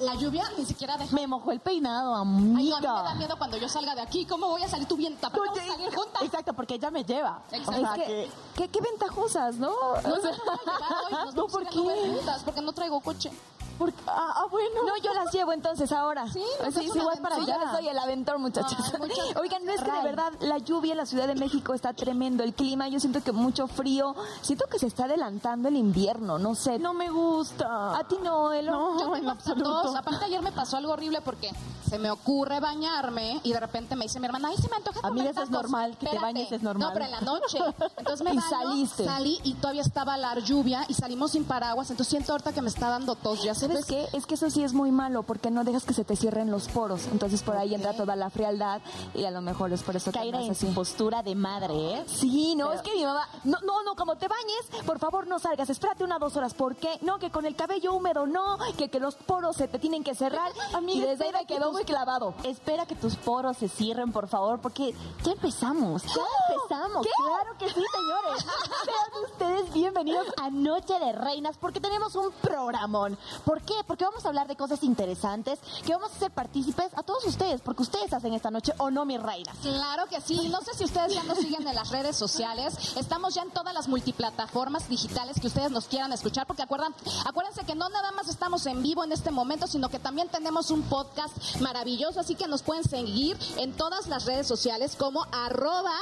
La lluvia ni siquiera deja. Me mojó el peinado, Ay, no, a mí me da amiga. miedo cuando yo salga de aquí. ¿Cómo voy a salir tú bien tapada? Vamos a salir juntas. Exacto, porque ella me lleva. Exacto. O sea Es que, ¿qué, ventajosas, ¿no? No, no, no, no, No, vamos a ¿por ir a Nubes qué? juntas, porque no traigo coche. Porque- ah, ah, bueno. No, yo las llevo entonces ahora. Sí, sí, sí, voy para allá. Soy el aventor, muchachos. Ay, muchas Oigan, no es que de verdad la lluvia en la Ciudad de México está tremendo. El clima, yo siento que mucho frío. Siento que se está adelantando el invierno, no sé. No me gusta. A ti no, Elo. No, Yo en absoluto. Aparte ayer me pasó algo horrible porque se me ocurre bañarme y de repente me dice mi hermana, ay, se me antoja Amiga, comer eso es tacos". normal, que te bañes es normal. No, pero en la noche. Entonces me Y baño, saliste. salí y todavía estaba la lluvia y salimos sin paraguas. Entonces siento ahorita que me está dando tos. Ya ¿Sabes sabes qué? Es que eso sí es muy malo porque no dejas que se te cierren los poros. Entonces por ahí entra toda la frialdad y a lo mejor es por eso que andas en así. postura de madre, ¿eh? Sí, no, es que mi mamá, no, no, no, como te bañes, por favor no salgas, espérate una dos horas, ¿por qué? No, que con el cabello húmedo, no, que, que los poros se te tienen que cerrar. Amiga, y desde ahí me que quedó muy clavado. Espera que tus poros se cierren, por favor, porque ya empezamos, ya empezamos. Claro que sí, señores. Sean ustedes bienvenidos a Noche de Reinas, porque tenemos un programón. ¿Por qué? Porque vamos a hablar de cosas interesantes, que vamos a hacer partícipes a todos ustedes, porque ustedes hacen esta noche, ¿o no, mis reinas? Claro que sí. No sé si ustedes ya nos siguen en las redes sociales. Estamos ya en todas las multiplataformas digitales que ustedes nos quieran escuchar, porque acuérdense que no nada más estamos en vivo en este momento, sino que también tenemos un podcast maravilloso, así que nos pueden seguir en todas las redes sociales como arroba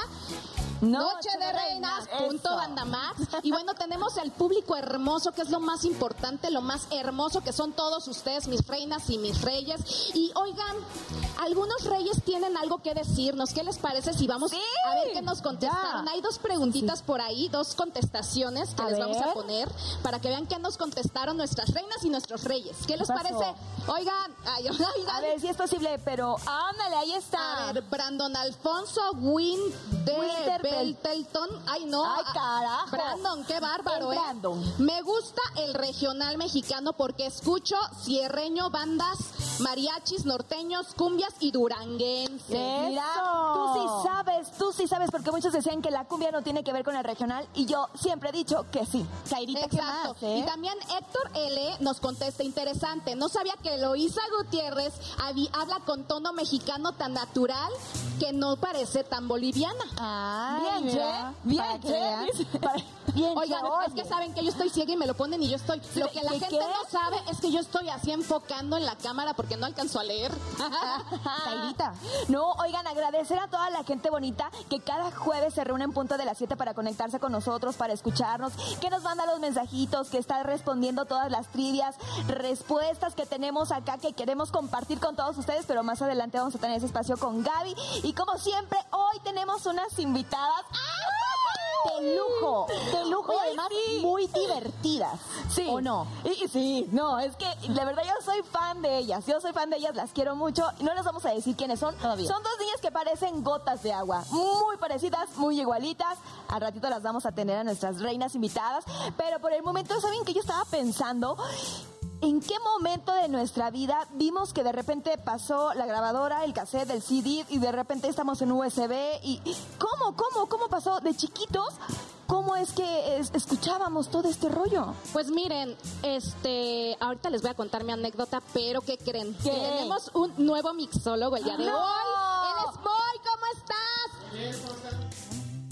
Noche de Reinas punto. Bandamax. Y bueno, tenemos el público hermoso, que es lo más importante, lo más hermoso, que son todos ustedes, mis reinas y mis reyes. Y oigan, algunos reyes tienen algo que decirnos. ¿Qué les parece si vamos Sí. a ver qué nos contestaron? Ya. Hay dos preguntitas por ahí, dos contestaciones que A les vamos a poner para que vean qué nos contestaron nuestras reinas y nuestros reyes. ¿Qué les parece? Oigan, ay, oigan. A ver si es posible, pero ándale, ahí está. A ver, Brandon Alfonso Win de Winterbell. Beltelton. Ay, no. Ay, carajo. Brandon, qué bárbaro, El ¿eh? Brandon. Me gusta el regional mexicano porque escucho cierreño, bandas, mariachis, norteños, cumbias y duranguenses. Mira, tú sí sabes, tú sí sabes, porque muchos decían que la cumbia no tiene que ver con el regional y yo siempre he dicho que sí. Kairita, ¿qué Exacto. más, eh? Y también Héctor L. nos contesta interesante. No sabía que Eloísa Gutiérrez habla con tono mexicano tan natural que no parece tan boliviana. Ay, Bien, mira, bien, para que. Para- Bien, Oigan, es que saben que yo estoy ciega y me lo ponen y yo estoy. Lo que la ¿qué, gente qué? no sabe es que yo estoy así enfocando en la cámara porque no alcanzo a leer. No, oigan, agradecer a toda la gente bonita que cada jueves se reúne en punto de las 7 para conectarse con nosotros, para escucharnos, que nos manda los mensajitos, que está respondiendo todas las trivias, respuestas que tenemos acá que queremos compartir con todos ustedes, pero más adelante vamos a tener ese espacio con Gaby. Y como siempre, hoy tenemos unas invitadas. De lujo, de lujo y además sí. muy divertidas. Sí. ¿O no? Y, sí, no, es que de verdad yo soy fan de ellas. Yo soy fan de ellas, las quiero mucho. No les vamos a decir quiénes son. Todavía. Son dos niñas que parecen gotas de agua. Muy parecidas, muy igualitas. Al ratito las vamos a tener a nuestras reinas invitadas. Pero por el momento, ¿saben que yo estaba pensando? ¿En qué momento de nuestra vida vimos que de repente pasó la grabadora, el cassette, el CD y de repente estamos en USB? ¿Y cómo, cómo, cómo pasó de chiquitos? ¿Cómo es que es- escuchábamos todo este rollo? Pues miren, este, ahorita les voy a contar mi anécdota, pero ¿qué creen? ¿Qué? Tenemos un nuevo mixólogo el día de ¡No! hoy. Él es Boy, ¿cómo estás?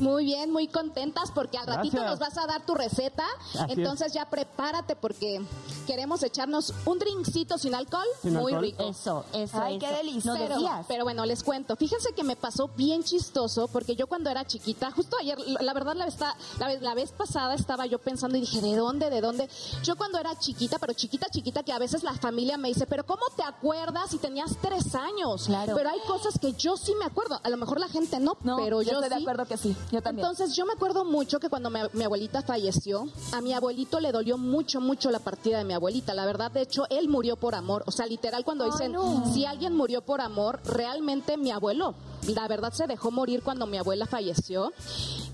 Muy bien, muy contentas porque al ratito Gracias. nos vas a dar tu receta. Así Entonces ya prepárate porque queremos echarnos un drinkcito sin alcohol. Sin muy alcohol. rico. Eso, eso, Ay, eso. qué delicia. No Pero, bueno, les cuento. Fíjense que me pasó bien chistoso porque yo cuando era chiquita, justo ayer, la verdad la vez, la vez, la vez pasada estaba yo pensando y dije, ¿de dónde? ¿De dónde? Yo cuando era chiquita, pero chiquita, chiquita, que a veces la familia me dice, pero ¿cómo te acuerdas si tenías tres años? Claro. Pero hay cosas que yo sí me acuerdo. A lo mejor la gente no, No, pero yo yo, estoy de acuerdo que sí. Yo también. Entonces yo me acuerdo mucho que cuando mi, mi abuelita falleció, a mi abuelito le dolió mucho, mucho la partida de mi abuelita. La verdad, de hecho, él murió por amor. O sea, literal, cuando dicen, no. si alguien murió por amor, realmente mi abuelo, la verdad, se dejó morir cuando mi abuela falleció.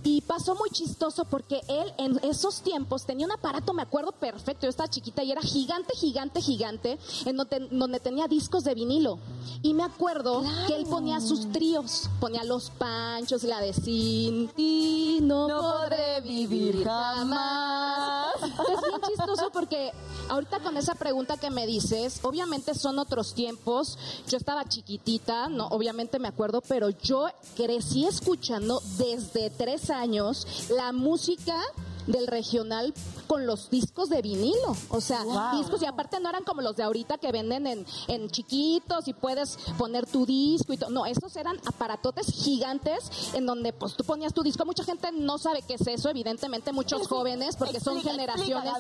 Y pasó muy chistoso porque él en esos tiempos tenía un aparato, me acuerdo perfecto, yo estaba chiquita y era gigante, gigante, gigante, en donde, donde tenía discos de vinilo. Y me acuerdo que él ponía sus tríos, ponía los panchos, la de sin ti no, No podré vivir jamás. Es bien chistoso porque ahorita con esa pregunta que me dices, obviamente son otros tiempos. Yo estaba chiquitita, no, obviamente me acuerdo, pero yo crecí escuchando desde tres años la música del regional con los discos de vinilo. O sea, discos y aparte no eran como los de ahorita que venden en, en chiquitos y puedes poner tu disco y todo. No, esos eran aparatotes gigantes en donde pues tú ponías tu disco. Mucha gente no sabe qué es eso, evidentemente muchos jóvenes, porque son generaciones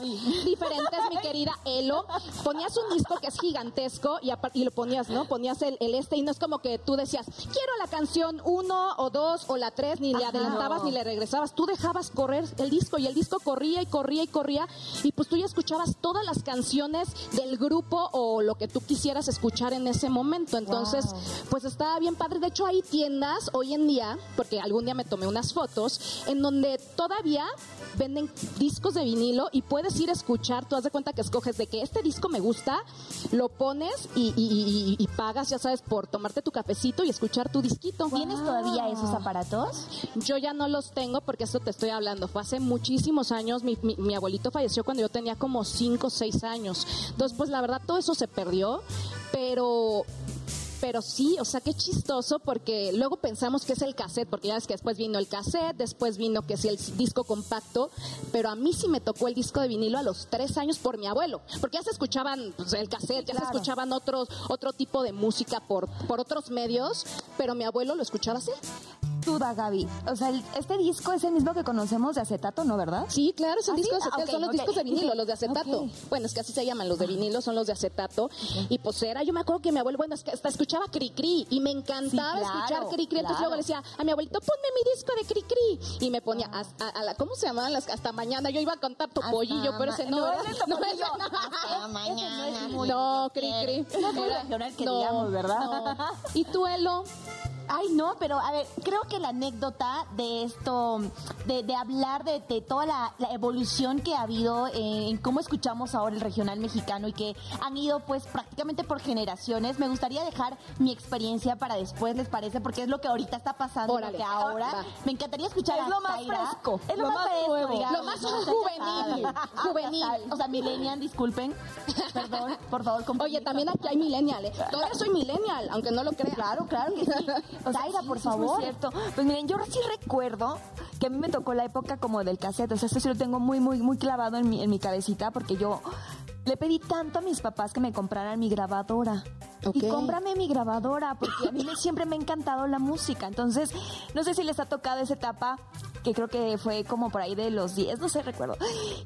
diferentes, mi querida Elo. Ponías un disco que es gigantesco y, y lo ponías, ¿no? Ponías el, el, este y no es como que tú decías, quiero la canción uno o dos o la tres, ni le adelantabas ni le regresabas. Tú dejabas correr el disco y el disco corría y corría y corría y pues tú ya escuchabas todas las canciones del grupo o lo que tú quisieras escuchar en ese momento. Entonces, pues estaba bien padre. De hecho, hay tiendas hoy en día, porque algún día me tomé unas fotos, en donde todavía venden discos de vinilo y puedes ir a escuchar, tú has de cuenta que escoges de que este disco me gusta, lo pones y, y, y, pagas, ya sabes, por tomarte tu cafecito y escuchar tu disquito. ¿Tienes todavía esos aparatos? Yo ya no los tengo porque eso te estoy hablando. Fue hace muchísimos años, mi, mi, mi abuelito falleció cuando yo tenía como 5 o 6 años. Entonces, pues la verdad todo eso se perdió, pero pero sí, o sea, qué chistoso porque luego pensamos que es el cassette, porque ya ves que después vino el cassette, después vino que es el disco compacto, pero a mí sí me tocó el disco de vinilo a los tres años por mi abuelo, porque ya se escuchaban pues, el cassette, ya se escuchaban otros, otro tipo de música por, por otros medios, pero mi abuelo lo escuchaba así duda, Gaby. O sea, este disco es el mismo que conocemos de acetato, ¿no, verdad? Sí, claro, es el disco de acetato. son los discos de vinilo, los de acetato. Bueno, es que así se llaman, los de vinilo son los de acetato. Y pues era, yo me acuerdo que mi abuelo, bueno, es que hasta escuchaba cri cri y me encantaba escuchar cri cri. Entonces luego le decía a mi abuelito, ponme mi disco de cri cri. Y me ponía a, la, ¿cómo se llamaban las? Hasta mañana. Yo iba a contar tu pollillo, pero ese no, no era. No, hasta mañana. No, cri cri. No, ¿verdad? ¿Y tú, Elo? Ay, no, pero a ver, creo que la anécdota de esto, de, hablar de, toda la, evolución que ha habido en cómo escuchamos ahora el regional mexicano y que han ido pues prácticamente por generaciones, me gustaría dejar mi experiencia para después, ¿les parece? Porque es lo que ahorita está pasando, lo que ahora. Me encantaría escuchar es lo más fresco. Es lo, más, fresco, Lo más juvenil. juvenil. O sea, millennial, disculpen. Perdón, por favor, Oye, también aquí hay millennial, ¿eh? Todavía soy millennial, aunque no lo crean. Claro, claro que sí. O por favor. cierto. Pues miren, yo sí recuerdo que a mí me tocó la época como del cassette. O sea, esto sí lo tengo muy, muy, muy clavado en mi, en mi cabecita porque yo le pedí tanto a mis papás que me compraran mi grabadora. Y cómprame mi grabadora, porque a mí siempre me ha encantado la música. Entonces, no sé si les ha tocado esa etapa, que creo que fue como por ahí de los 10, no sé, recuerdo,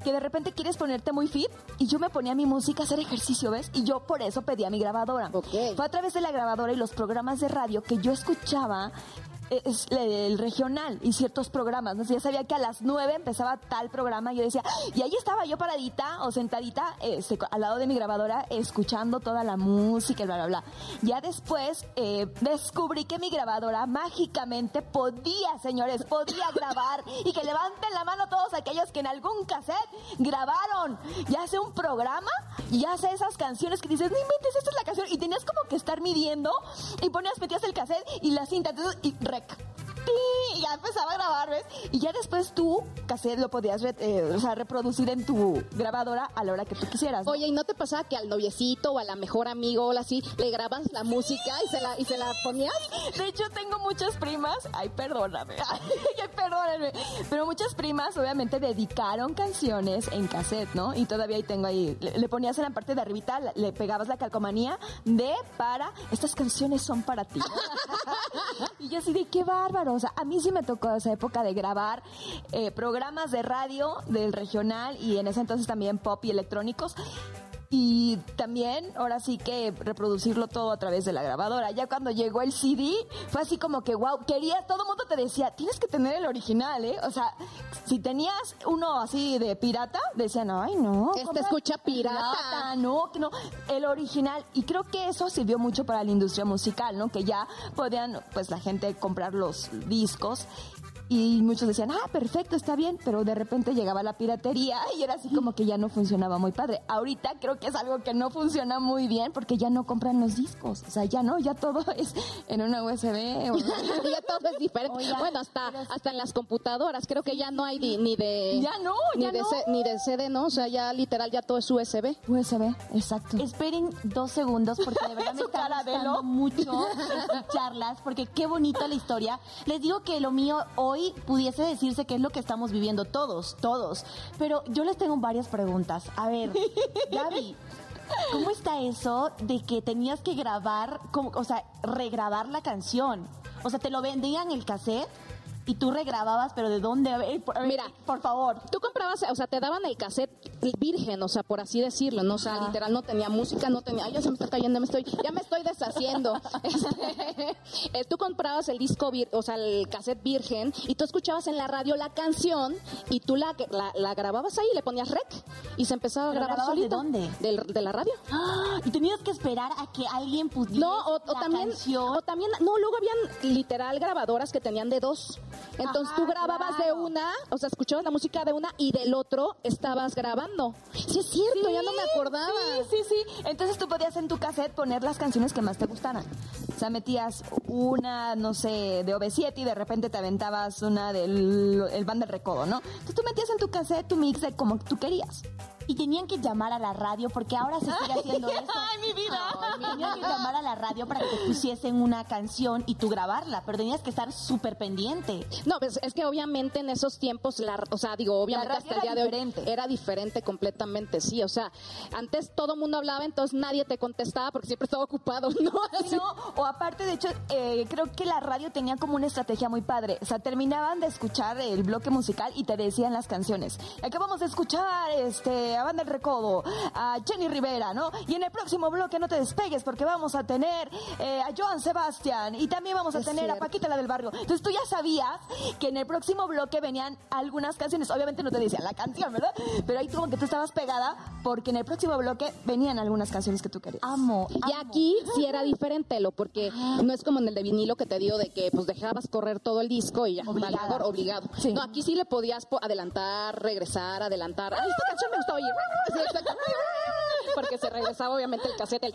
que de repente quieres ponerte muy fit y yo me ponía mi música a hacer ejercicio, ¿ves? Y yo por eso pedía mi grabadora. Fue a través de la grabadora y los programas de radio que yo escuchaba es el regional y ciertos programas. ¿no? Ya sabía que a las nueve empezaba tal programa y yo decía, y ahí estaba yo paradita o sentadita este, al lado de mi grabadora escuchando toda la música y bla, bla, bla. Ya después eh, descubrí que mi grabadora mágicamente podía, señores, podía grabar y que levanten la mano todos aquellos que en algún cassette grabaron, ya sea un programa, ya sea esas canciones que dices, no inventes, esta es la canción y tenías como que estar midiendo y ponías, metías el cassette y la cinta y wreck. Y ya empezaba a grabar, ¿ves? Y ya después tú, cassette, lo podías eh, reproducir en tu grabadora a la hora que tú quisieras. Oye, ¿y no te pasaba que al noviecito o a la mejor amigo o así le grabas la música y se la, y se la ponías? De hecho, tengo muchas primas, ay, perdóname, ay, perdóname, pero muchas primas obviamente dedicaron canciones en cassette, ¿no? Y todavía ahí tengo ahí, le, ponías en la parte de arribita, le, pegabas la calcomanía de para, estas canciones son para ti. y yo así de qué bárbaro. O sea, a mí sí me tocó esa época de grabar eh, programas de radio del regional y en ese entonces también pop y electrónicos y también ahora sí que reproducirlo todo a través de la grabadora. Ya cuando llegó el CD fue así como que wow, quería, todo el mundo te decía, tienes que tener el original, ¿eh? O sea, si tenías uno así de pirata, decían, ay no. Este escucha pirata. pirata. No, no, el original. Y creo que eso sirvió mucho para la industria musical, ¿no? Que ya podían, pues la gente comprar los discos y muchos decían, ah, perfecto, está bien, pero de repente llegaba la piratería y era así como que ya no funcionaba muy padre. Ahorita creo que es algo que no funciona muy bien porque ya no compran los discos, o sea, ya no, ya todo es en una USB. o- ya todo es diferente. Oiga, bueno, hasta, hasta en las computadoras, creo que ya no hay ni, ni de... Ya no, ni ya de no. C- ni de CD, ¿no? O sea, ya literal, ya todo es USB. USB, exacto. Esperen dos segundos porque de verdad me está gustando mucho escucharlas porque qué bonita la historia. Les digo que lo mío hoy pudiese decirse que es lo que estamos viviendo todos, todos. Pero yo les tengo varias preguntas. A ver, Gaby, ¿cómo está eso de que tenías que grabar, como, o sea, regrabar la canción? O sea, te lo vendían el cassette y tú regrababas, pero ¿de dónde? Ver, por, Mira. por favor. Tú comprabas, o sea, te daban el cassette virgen, o sea, por así decirlo, ¿no? O sea, literal no tenía música, no tenía, ay, ya se me está cayendo, me estoy, ya me estoy deshaciendo. Este, eh, tú comprabas el disco, vir- o sea, el cassette virgen, y tú escuchabas en la radio la canción, y tú la, la, la grababas ahí, le ponías rec, y se empezaba a ¿Pero grabar grababas de solito. dónde? Del- de la radio. ¡Ah! Y tenías que esperar a que alguien pudiera No, o, o la también, canción. o también, no, luego habían literal grabadoras que tenían de dos. Entonces tú grababas de una, o sea, escuchabas la música de una y del otro estabas grabando. Sí, es cierto, ya no me acordaba. Sí, sí, sí. Entonces tú podías en tu cassette poner las canciones que más te gustaran. O sea, metías una, no sé, de OV7 y de repente te aventabas una del el band del recodo, ¿no? Entonces tú metías en tu cassette tu mix de como tú querías. Y tenían que llamar a la radio porque ahora se sigue haciendo eso. ¡Ay, mi vida! Tenían que llamar a la radio para que te pusiesen una canción y tú grabarla, pero tenías que estar súper pendiente. No, pues es que obviamente en esos tiempos, la, o sea, digo, obviamente La hasta el día era de hoy diferente. era diferente completamente, sí. O sea, antes todo el mundo hablaba, entonces nadie te contestaba porque siempre estaba ocupado, ¿no? No, o aparte, de hecho, eh, creo que la radio tenía como una estrategia muy padre. O sea, terminaban de escuchar el bloque musical y te decían las canciones. Acabamos de escuchar este, a Banda del Recodo, a Jenny Rivera, ¿no? Y en el próximo bloque no te despegues porque vamos a tener eh, a Joan Sebastián y también vamos a Es tener a. Paquita la del barrio. Entonces tú ya sabías que en el próximo bloque venían algunas canciones. Obviamente no te decían la canción, ¿verdad? Pero ahí como que tú estabas pegada porque en el próximo bloque venían algunas canciones que tú querías. Amo. Y aquí sí era diferente, lo porque no es como en el de vinilo que te digo de que pues dejabas correr todo el disco y ya, obligado. Sí. No, aquí sí le podías po- adelantar, regresar, adelantar. Ay, esta canción me gustó exacto. Porque se regresaba obviamente el cassette, el...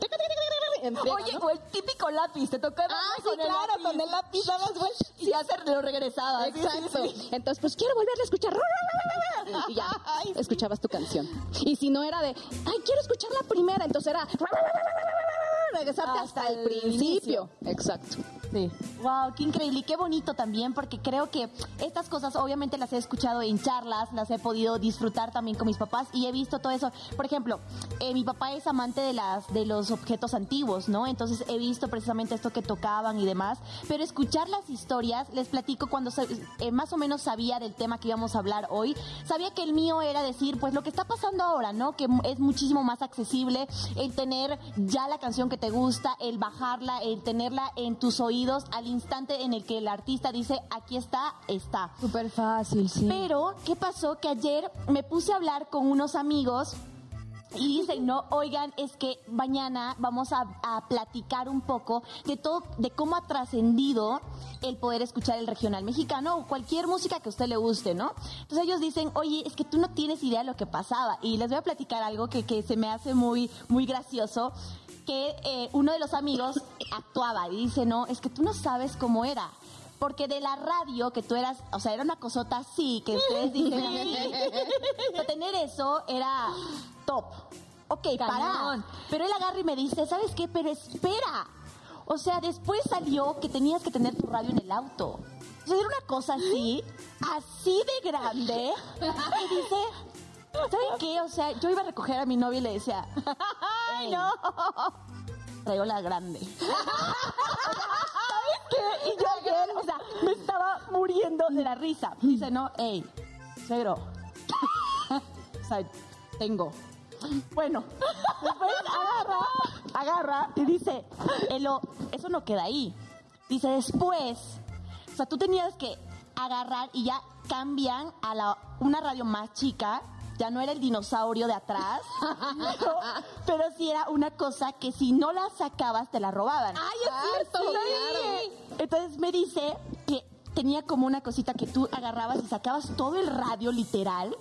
Oye, ¿no? o el típico lápiz, te tocaba Ah, sí, con el claro, lápiz. con el lápiz dabas vueltas. y ya se lo regresaba. sí, sí. Entonces, pues quiero volverle a escuchar. Y ya, escuchabas tu canción. Y si no era de, ay, quiero escuchar la primera, entonces era regresarte hasta, Hasta el el principio. Exacto. Sí. Wow, qué increíble y qué bonito también, porque creo que estas cosas obviamente las he escuchado en charlas, las he podido disfrutar también con mis papás y he visto todo eso. Por ejemplo, eh, mi papá es amante de las de los objetos antiguos, ¿no? Entonces he visto precisamente esto que tocaban y demás, pero escuchar las historias, les platico cuando sa- eh, más o menos sabía del tema que íbamos a hablar hoy, sabía que el mío era decir, pues lo que está pasando ahora, ¿no? Que es muchísimo más accesible el tener ya la canción que te gusta, el bajarla, el tenerla en tus oídos al instante en el que el artista dice, aquí está, está. Súper fácil, sí. Pero, ¿qué pasó? Que ayer me puse a hablar con unos amigos y dicen, no, oigan, es que mañana vamos a, a platicar un poco de todo, de cómo ha trascendido el poder escuchar el regional mexicano o cualquier música que a usted le guste, ¿no? Entonces ellos dicen, oye, es que tú no tienes idea de lo que pasaba. Y les voy a platicar algo que, que se me hace muy, muy gracioso que eh, uno de los amigos actuaba y dice, no, es que tú no sabes cómo era. Porque de la radio, que tú eras, o sea, era una cosota así, que ustedes dicen, o sea, tener eso era top. Ok, para. Pero él agarra y me dice, ¿sabes qué? Pero espera. O sea, después salió que tenías que tener tu radio en el auto. O sea, era una cosa así, así de grande. Y dice, ¿saben qué? O sea, yo iba a recoger a mi novia y le decía, ¡ay, no! Traigo la grande. ¿Sabes qué? Y yo ayer, o sea, me estaba muriendo de la risa. Dice, no, hey, suegro. o sea, tengo. Bueno, después agarra, agarra y dice, Elo, eso no queda ahí. Dice, después, o sea, tú tenías que agarrar y ya cambian a la, una radio más chica. Ya no era el dinosaurio de atrás, pero, pero sí era una cosa que si no la sacabas te la robaban. Ay, es cierto, Sí. claro. Entonces me dice que tenía como una cosita que tú agarrabas y sacabas todo el radio literal.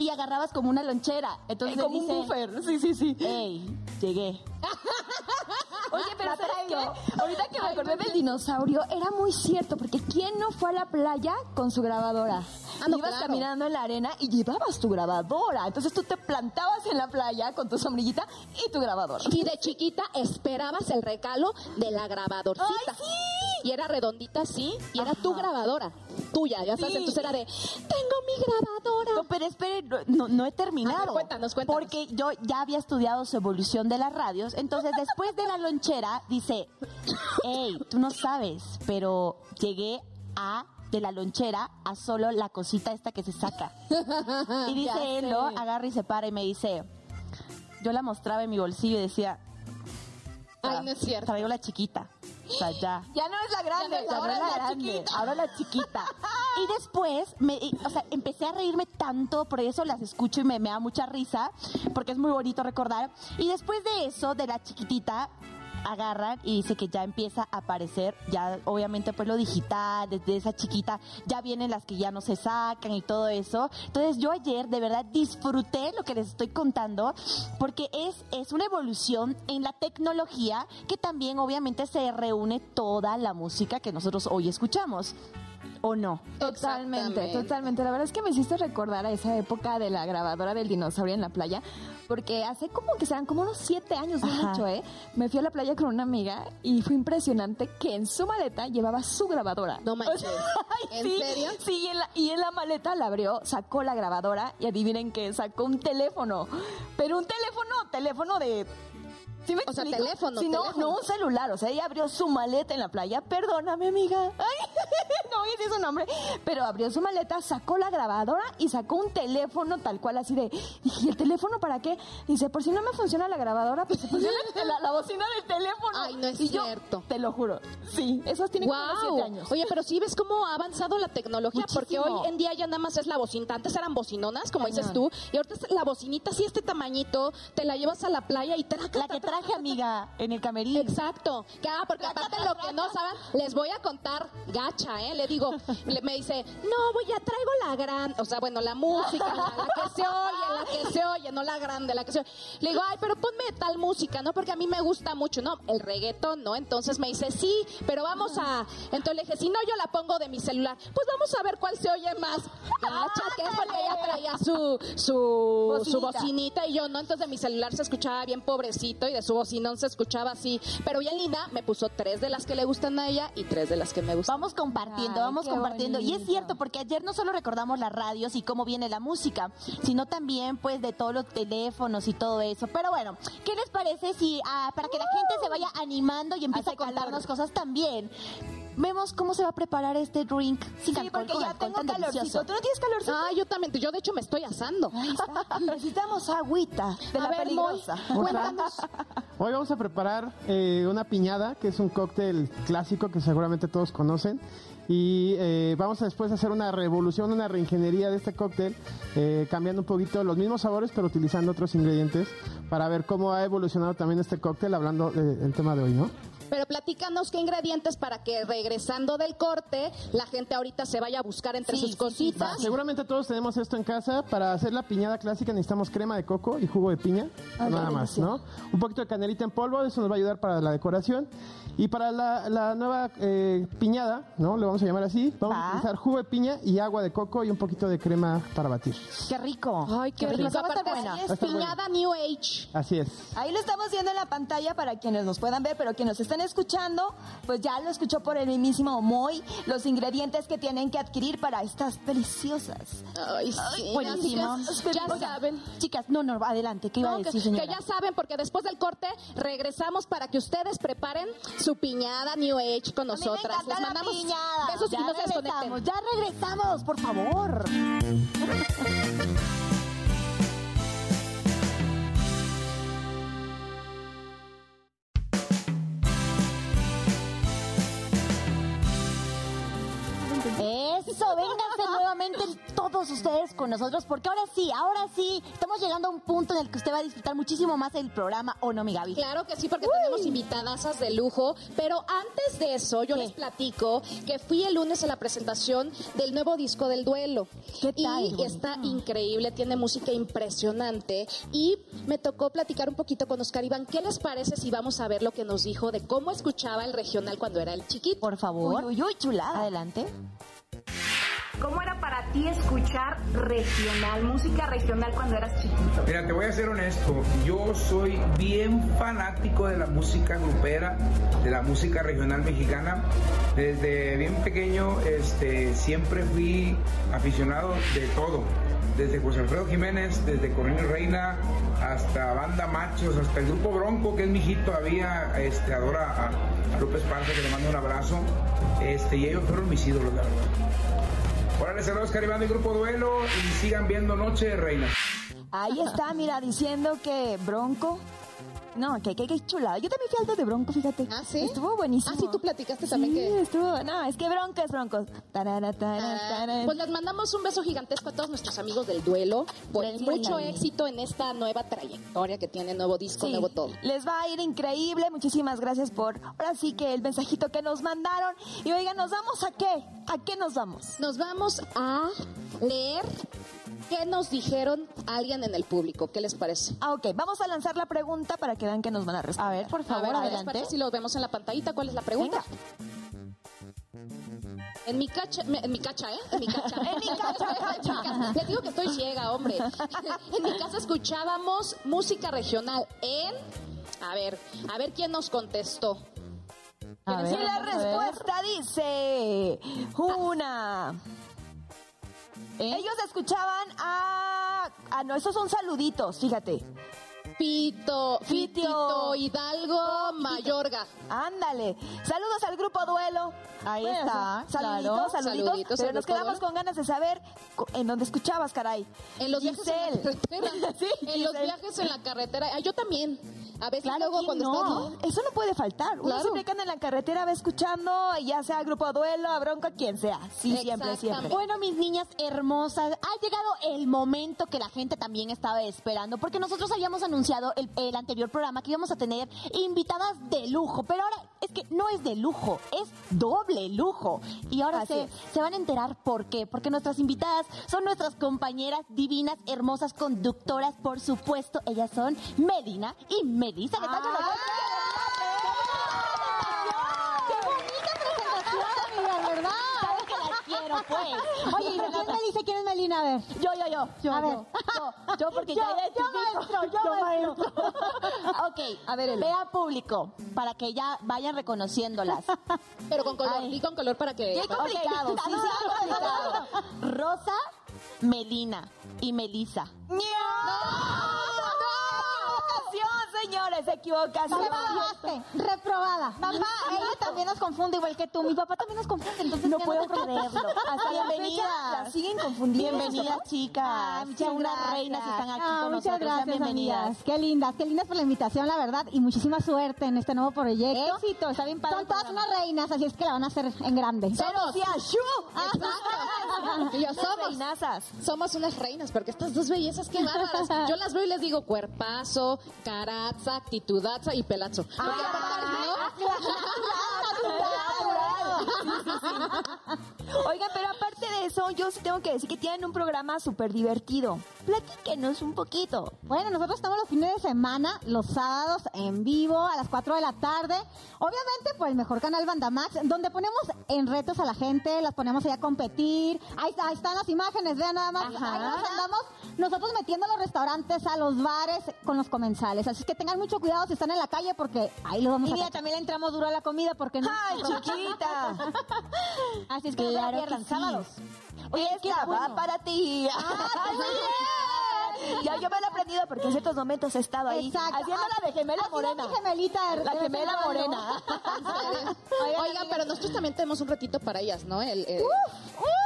Y agarrabas como una lonchera. Entonces como dice, un buffer. Sí, sí, sí. Ey, llegué. Oye, pero ¿sabes qué? Ahorita que me acordé del dinosaurio, era muy cierto, porque ¿quién no fue a la playa con su grabadora? Ah, no, Ibas claro. caminando en la arena y llevabas tu grabadora. Entonces tú te plantabas en la playa con tu sombrillita y tu grabadora. Y de chiquita esperabas el regalo de la grabadorcita. ¡Ay, sí! Y era redondita, sí, y era tu grabadora, tuya, ya sabes, Sí. entonces era de, tengo mi grabadora. No, pero espere, no, he terminado. A ver, cuéntanos, cuéntanos. Porque yo ya había estudiado su evolución de las radios. Entonces, después de la lonchera, dice, hey, tú no sabes, pero llegué a de la lonchera a solo la cosita esta que se saca. Y dice él, ¿no? Agarra y se para y me dice, yo la mostraba en mi bolsillo y decía, Ay, no es cierto. traigo la chiquita. O sea, ya. Ya no es la grande, Ya no es la ahora es la grande, chiquita. ahora la chiquita. Y después, me, y- o sea, empecé a reírme tanto, por eso las escucho y me, me da mucha risa, porque es muy bonito recordar. Y después de eso, de la chiquitita, agarran y dice que ya empieza a aparecer, ya obviamente pues lo digital, desde esa chiquita, ya vienen las que ya no se sacan y todo eso. Entonces yo ayer de verdad disfruté lo que les estoy contando, porque es, es una evolución en la tecnología que también obviamente se reúne toda la música que nosotros hoy escuchamos. ¿O no? Totalmente, totalmente. La verdad es que me hiciste recordar a esa época de la grabadora del dinosaurio en la playa, porque hace como que serán como unos siete años, no mucho, ¿eh? Me fui a la playa con una amiga y fue impresionante que en su maleta llevaba su grabadora. No manches. Ay, ¿En sí, serio? Sí, y en, la, y en la maleta la abrió, sacó la grabadora y adivinen que sacó un teléfono. Pero un teléfono, teléfono de... ¿Sí me O sea, teléfono, Sí, no, teléfono. no un celular. O sea, ella abrió su maleta en la playa. Perdóname, amiga. Ay, no voy a decir su nombre. Pero abrió su maleta, sacó la grabadora y sacó un teléfono tal cual así de... ¿y el teléfono para qué? Dice, por si no me funciona la grabadora, pues se funciona la, la bocina del teléfono. Ay, no es Y yo, cierto. te lo juro. Sí, esos tienen como unos siete Wow. años. Oye, pero sí ves cómo ha avanzado la tecnología, porque hoy en día ya nada más es la bocinita. Antes eran bocinonas, como dices tú, y ahorita es la bocinita así este tamañito, te la llevas a la playa y traca, La que traje, amiga, en el camerino. Exacto. Que, ah, porque aparte lo que no saben, les voy a contar gacha, ¿eh? Le digo, le- me dice, no, voy a traigo la gran, o sea, bueno, la música, la, la que se oye, la que se oye, no la grande, la que se oye. Le digo, ay, pero ponme tal música, ¿no? Porque a mí me gusta mucho, ¿no? El reggaetón, ¿no? Entonces me dice, sí, pero vamos a... Entonces le dije, si no, yo la pongo de mi celular. Pues vamos a ver cuál se oye más gacha, que es porque ella traía su, su, su Bocinita. bocinita y yo, ¿no? Entonces de mi celular se escuchaba bien pobrecito y de su bocinón se escuchaba así. Pero bien linda, me puso tres de las que le gustan a ella y tres de las que me gustan. Vamos compartiendo, Ay, vamos compartiendo. Y es cierto, porque ayer no solo recordamos las radios y cómo viene la música, sino también pues de todos los teléfonos y todo eso. Pero bueno, ¿qué les parece si ah, para que la gente se vaya animando y empiece a contarnos cosas también? Vemos cómo se va a preparar este drink sin Sí, alcohol, porque con ya alcohol tengo calorcito. ¿Tú no tienes calorcito? Ah, yo también, yo de hecho me estoy asando. Necesitamos agüita de A la ver, peligrosa. Moy, cuéntanos. Hoy vamos a preparar eh, una piñada, que es un cóctel clásico que seguramente todos conocen. Y eh, vamos a después hacer una revolución, una reingeniería de este cóctel, eh, cambiando un poquito los mismos sabores, pero utilizando otros ingredientes para ver cómo ha evolucionado también este cóctel, hablando de- del tema de hoy, ¿no? Pero platícanos qué ingredientes para que regresando del corte la gente ahorita se vaya a buscar entre Sí, sus sí, sí, cositas. Seguramente todos tenemos esto en casa. Para hacer la piñada clásica necesitamos crema de coco y jugo de piña. Ay, nada qué más. ¿no? Un poquito de canelita en polvo, eso nos va a ayudar para la decoración. Y para la, la nueva eh, piñada, ¿no? Le vamos a llamar así. Vamos Va. a utilizar jugo de piña y agua de coco y un poquito de crema para batir. Qué rico. Ay, qué rico. Va a estar Aparte, buena. es buena. piñada New Age. Así es. Ahí lo estamos viendo en la pantalla para quienes nos puedan ver, pero quienes nos escuchando, pues ya lo escuchó por el mismísimo Moy, los ingredientes que tienen que adquirir para estas deliciosas. Ay, sí. que Ya saben. Chicas, no, no, adelante, ¿qué iba No, a que, decir, que señora? ya saben, porque después del corte regresamos para que ustedes preparen su piñada New Age con nosotras. Les la mandamos piñada. besos y no se desconecten. ya regresamos, por favor. Oh. Eso, vénganse nuevamente todos ustedes con nosotros, porque ahora sí, ahora sí, estamos llegando a un punto en el que usted va a disfrutar muchísimo más el programa, ¿o no, mi Gaby? Claro que sí, porque tenemos invitadasas de lujo. Pero antes de eso, yo ¿Qué? les platico que fui el lunes a la presentación del nuevo disco del duelo. ¿Qué tal? Y está increíble, tiene música impresionante. Y me tocó platicar un poquito con Oscar Iván. ¿Qué les parece si vamos a ver lo que nos dijo de cómo escuchaba el regional cuando era el chiquito? Por favor. Uy, uy, uy, chulada. Adelante. ¿Cómo era para ti escuchar regional, música regional cuando eras chiquito? Mira, te voy a ser honesto, yo soy bien fanático de la música grupera, de la música regional mexicana. Desde bien pequeño este, siempre fui aficionado de todo, desde José Alfredo Jiménez, desde Corina Reina, hasta Banda Machos, hasta el grupo Bronco, que es mi hijito todavía, este, adora a, López Parza, que le mando un abrazo, este, y ellos fueron mis ídolos, la verdad. Órale, saludos, Caribán del Grupo Duelo, y sigan viendo Noche de Reina. Ahí está, mira, diciendo que Bronco. No, que, que, que chulada. Yo también fui alto de Bronco, fíjate. ¿Ah, sí? Estuvo buenísimo. Ah, sí, tú platicaste también Sí, que... estuvo. No, es que Bronco es Bronco. Tarara, tarara, Ah, tarara. Pues les mandamos un beso gigantesco a todos nuestros amigos del duelo por Les mucho éxito en esta nueva trayectoria que tiene nuevo disco, Sí, nuevo todo. Les va a ir increíble. Muchísimas gracias por ahora sí que el mensajito que nos mandaron. Y oigan, ¿nos vamos a qué? ¿A qué nos vamos? Nos vamos a leer qué nos dijeron alguien en el público. ¿Qué les parece? Ah, ok. Vamos a lanzar la pregunta para que vean que nos van a responder. A ver, por A favor, ver, ¿les adelante. si lo vemos en la pantallita? ¿Cuál es la pregunta? En mi cacha, en mi cacha, ¿eh? En mi cacha. En mi cacha. Les digo que estoy ciega, hombre. En mi casa escuchábamos música regional en... A ver, a ver quién nos contestó. A Y ver, la a ver. respuesta dice una. ¿Eh? Ellos escuchaban a... Ah, no, esos son saluditos, fíjate. Pito, Fitio. Fitito, Hidalgo, Mayorga. Ándale. Saludos al grupo Duelo. Ahí Bueno, está, Saluditos, claro. saluditos. Saluditos pero nos quedamos Duelo. con ganas de saber en dónde escuchabas, caray. En los viajes en la Giselle. carretera. Sí, en los viajes en la carretera. Ah, yo también. A veces Claro, luego ¿quién cuando no? estás... Eso no puede faltar. Uno Claro. siempre que anda en la carretera va escuchando, ya sea grupo Duelo, a Bronca, quien sea. Sí, siempre, siempre. Bueno, mis niñas hermosas, ha llegado el momento que la gente también estaba esperando, porque nosotros habíamos anunciado el, el anterior programa que íbamos a tener invitadas de lujo, pero ahora es que no es de lujo, es doble lujo. Y ahora se, se van a enterar por qué, porque nuestras invitadas son nuestras compañeras divinas, hermosas, conductoras, por supuesto, ellas son Medina y Melissa. están con nosotros. ¡Qué bonita presentación, amiga, ¿verdad? Sabes que las quiero, pues. Oye, ¿y quién me dice quién es Melina? A ver. Yo, yo, yo. Yo, a yo. ver. Yo, yo porque Yo, ya yo maestro, yo maestro. ok, A ver, Elo. vea público, para que ya vayan reconociénociéndolas. Pero con color, Ay. y con color para que... Qué complicado, sí, sí, complicado. Rosa, Melina y Melisa. Equivocación, señores, equivocación. Reprobaste, reprobada. Mamá, ella también nos confunde igual que tú. Mi papá también nos confunde, entonces No puedo creerlo. Hasta Bienvenidas. siguen confundiendo. Bienvenidas, chicas. Ay, muchas unas gracias. reinas están aquí Ah, con muchas nosotros. Gracias, bienvenidas. amigas. Qué lindas, qué lindas por la invitación, la verdad, y muchísima suerte en este nuevo proyecto. Éxito, está bien padre Son todas unas reinas, así es que la van a hacer en grande. ¡ashú! Y yo, somos, reinazas. somos unas reinas, porque estas dos bellezas, qué bárbaras. Yo las veo y les digo cuerpazo, caraza, actitudaza y pelazo. Porque aparte, Oigan, pero aparte de eso, yo sí tengo que decir que tienen un programa súper divertido. Platíquenos un poquito. Bueno, nosotros estamos los fines de semana, los sábados en vivo a las 4 de la tarde. Obviamente por el mejor canal Bandamax, donde ponemos en retos a la gente, las ponemos ahí a competir. Ahí, ahí están las imágenes, vean nada más. Ajá. Ahí nos andamos nosotros metiendo a los restaurantes, a los bares con los comensales. Así que tengan mucho cuidado si están en la calle porque ahí lo vamos Y a también le entramos duro a la comida porque no. ¡Ay, chiquita! Así es que no se la Claro que sí. sábados. Va bueno. para ti. Ah, Ya yo me lo he aprendido porque en ciertos momentos he estado ahí Exacto. haciendo la de gemela Haciendo morena. mi gemelita de- La de gemela morena. Oigan, pero nosotros también tenemos un ratito para ellas, ¿no? El, el-